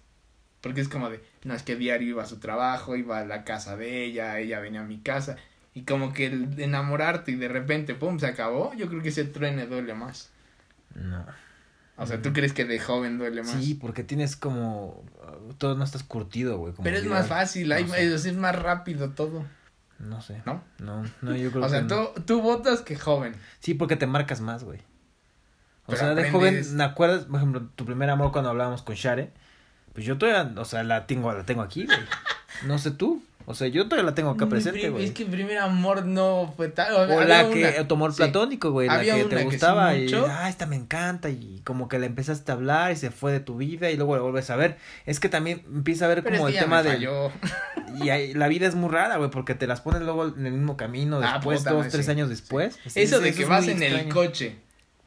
Porque es como de, no, es que diario iba a su trabajo, iba a la casa de ella, ella venía a mi casa. Y como que el de enamorarte y de repente, pum, se acabó, yo creo que ese truene duele más. No. O sea, ¿tú crees que de joven duele más? Sí, porque tienes como, todo no estás curtido, güey. Pero es más fácil, hay, No sé. es, es más rápido todo, No sé. ¿no? No, no, yo creo O sea, que no. tú, tú votas que joven. Sí, porque te marcas más, güey. O Pero sea, de joven, ¿me acuerdas, por ejemplo, tu primer amor cuando hablábamos con Share? Pues yo todavía, o sea, la tengo, la tengo aquí, güey. No sé tú. O sea, yo todavía la tengo acá Mi presente, güey. Es que el primer amor no fue tal. O la una- que, tu amor sí. platónico, güey, la que una te que sí gustaba y, ah, esta me encanta y como que la empezaste a hablar y se fue de tu vida y luego la vuelves a ver. Es que también empieza a ver Pero como el tema de... falló. <laughs> Y ahí- la vida es muy rara, güey, porque te las pones luego en el mismo camino Ah, después, puta dos, tres años después. Eso es- de que vas en el coche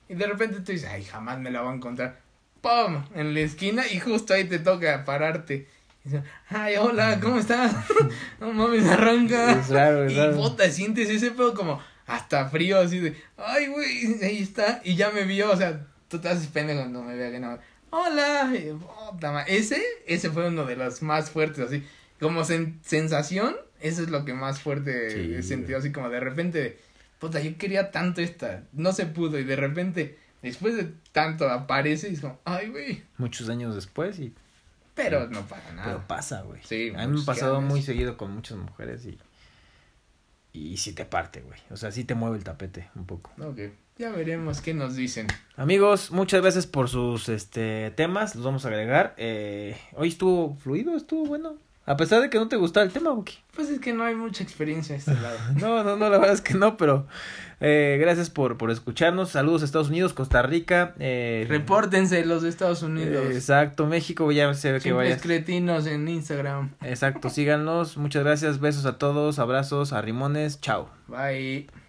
y de repente tú dices, ay, jamás me la voy a encontrar. ¡Pum! En la esquina y justo ahí te toca pararte. Y ay, hola, ¿cómo estás? <laughs> no mames, arranca. Es raro, es y puta, sientes ese pedo como hasta frío, así de, ay, güey, ahí está. Y ya me vio, o sea, tú te haces pendejo cuando me vea que no. Hola, y, puta ma- ese, ese fue uno de los más fuertes, así. Como sen- sensación, eso es lo que más fuerte Sí, he sentido, así como de repente, puta, yo quería tanto esta, no se pudo y de repente, después de tanto aparece y es como, ay, güey. Muchos años después y... Pero no pasa nada. Pero pasa, güey. Sí, A mí me ha pasado ¿qué muy seguido con muchas mujeres y... Y sí te parte, güey. O sea, sí te mueve el tapete un poco. Ok, ya veremos qué nos dicen. Amigos, muchas gracias por sus este temas, los vamos a agregar. Eh, hoy estuvo fluido, estuvo bueno. A pesar de que no te gustaba el tema, Buki. Pues es que no hay mucha experiencia a este lado. <laughs> No, no, no, la verdad es que no, pero eh, gracias por, por escucharnos. Saludos a Estados Unidos, Costa Rica. Eh, Repórtense los de Estados Unidos. eh, exacto, México, ya se ve que vayas. cretinos en Instagram. Exacto, síganos. Muchas gracias, besos a todos, abrazos, arrimones, chao. Bye.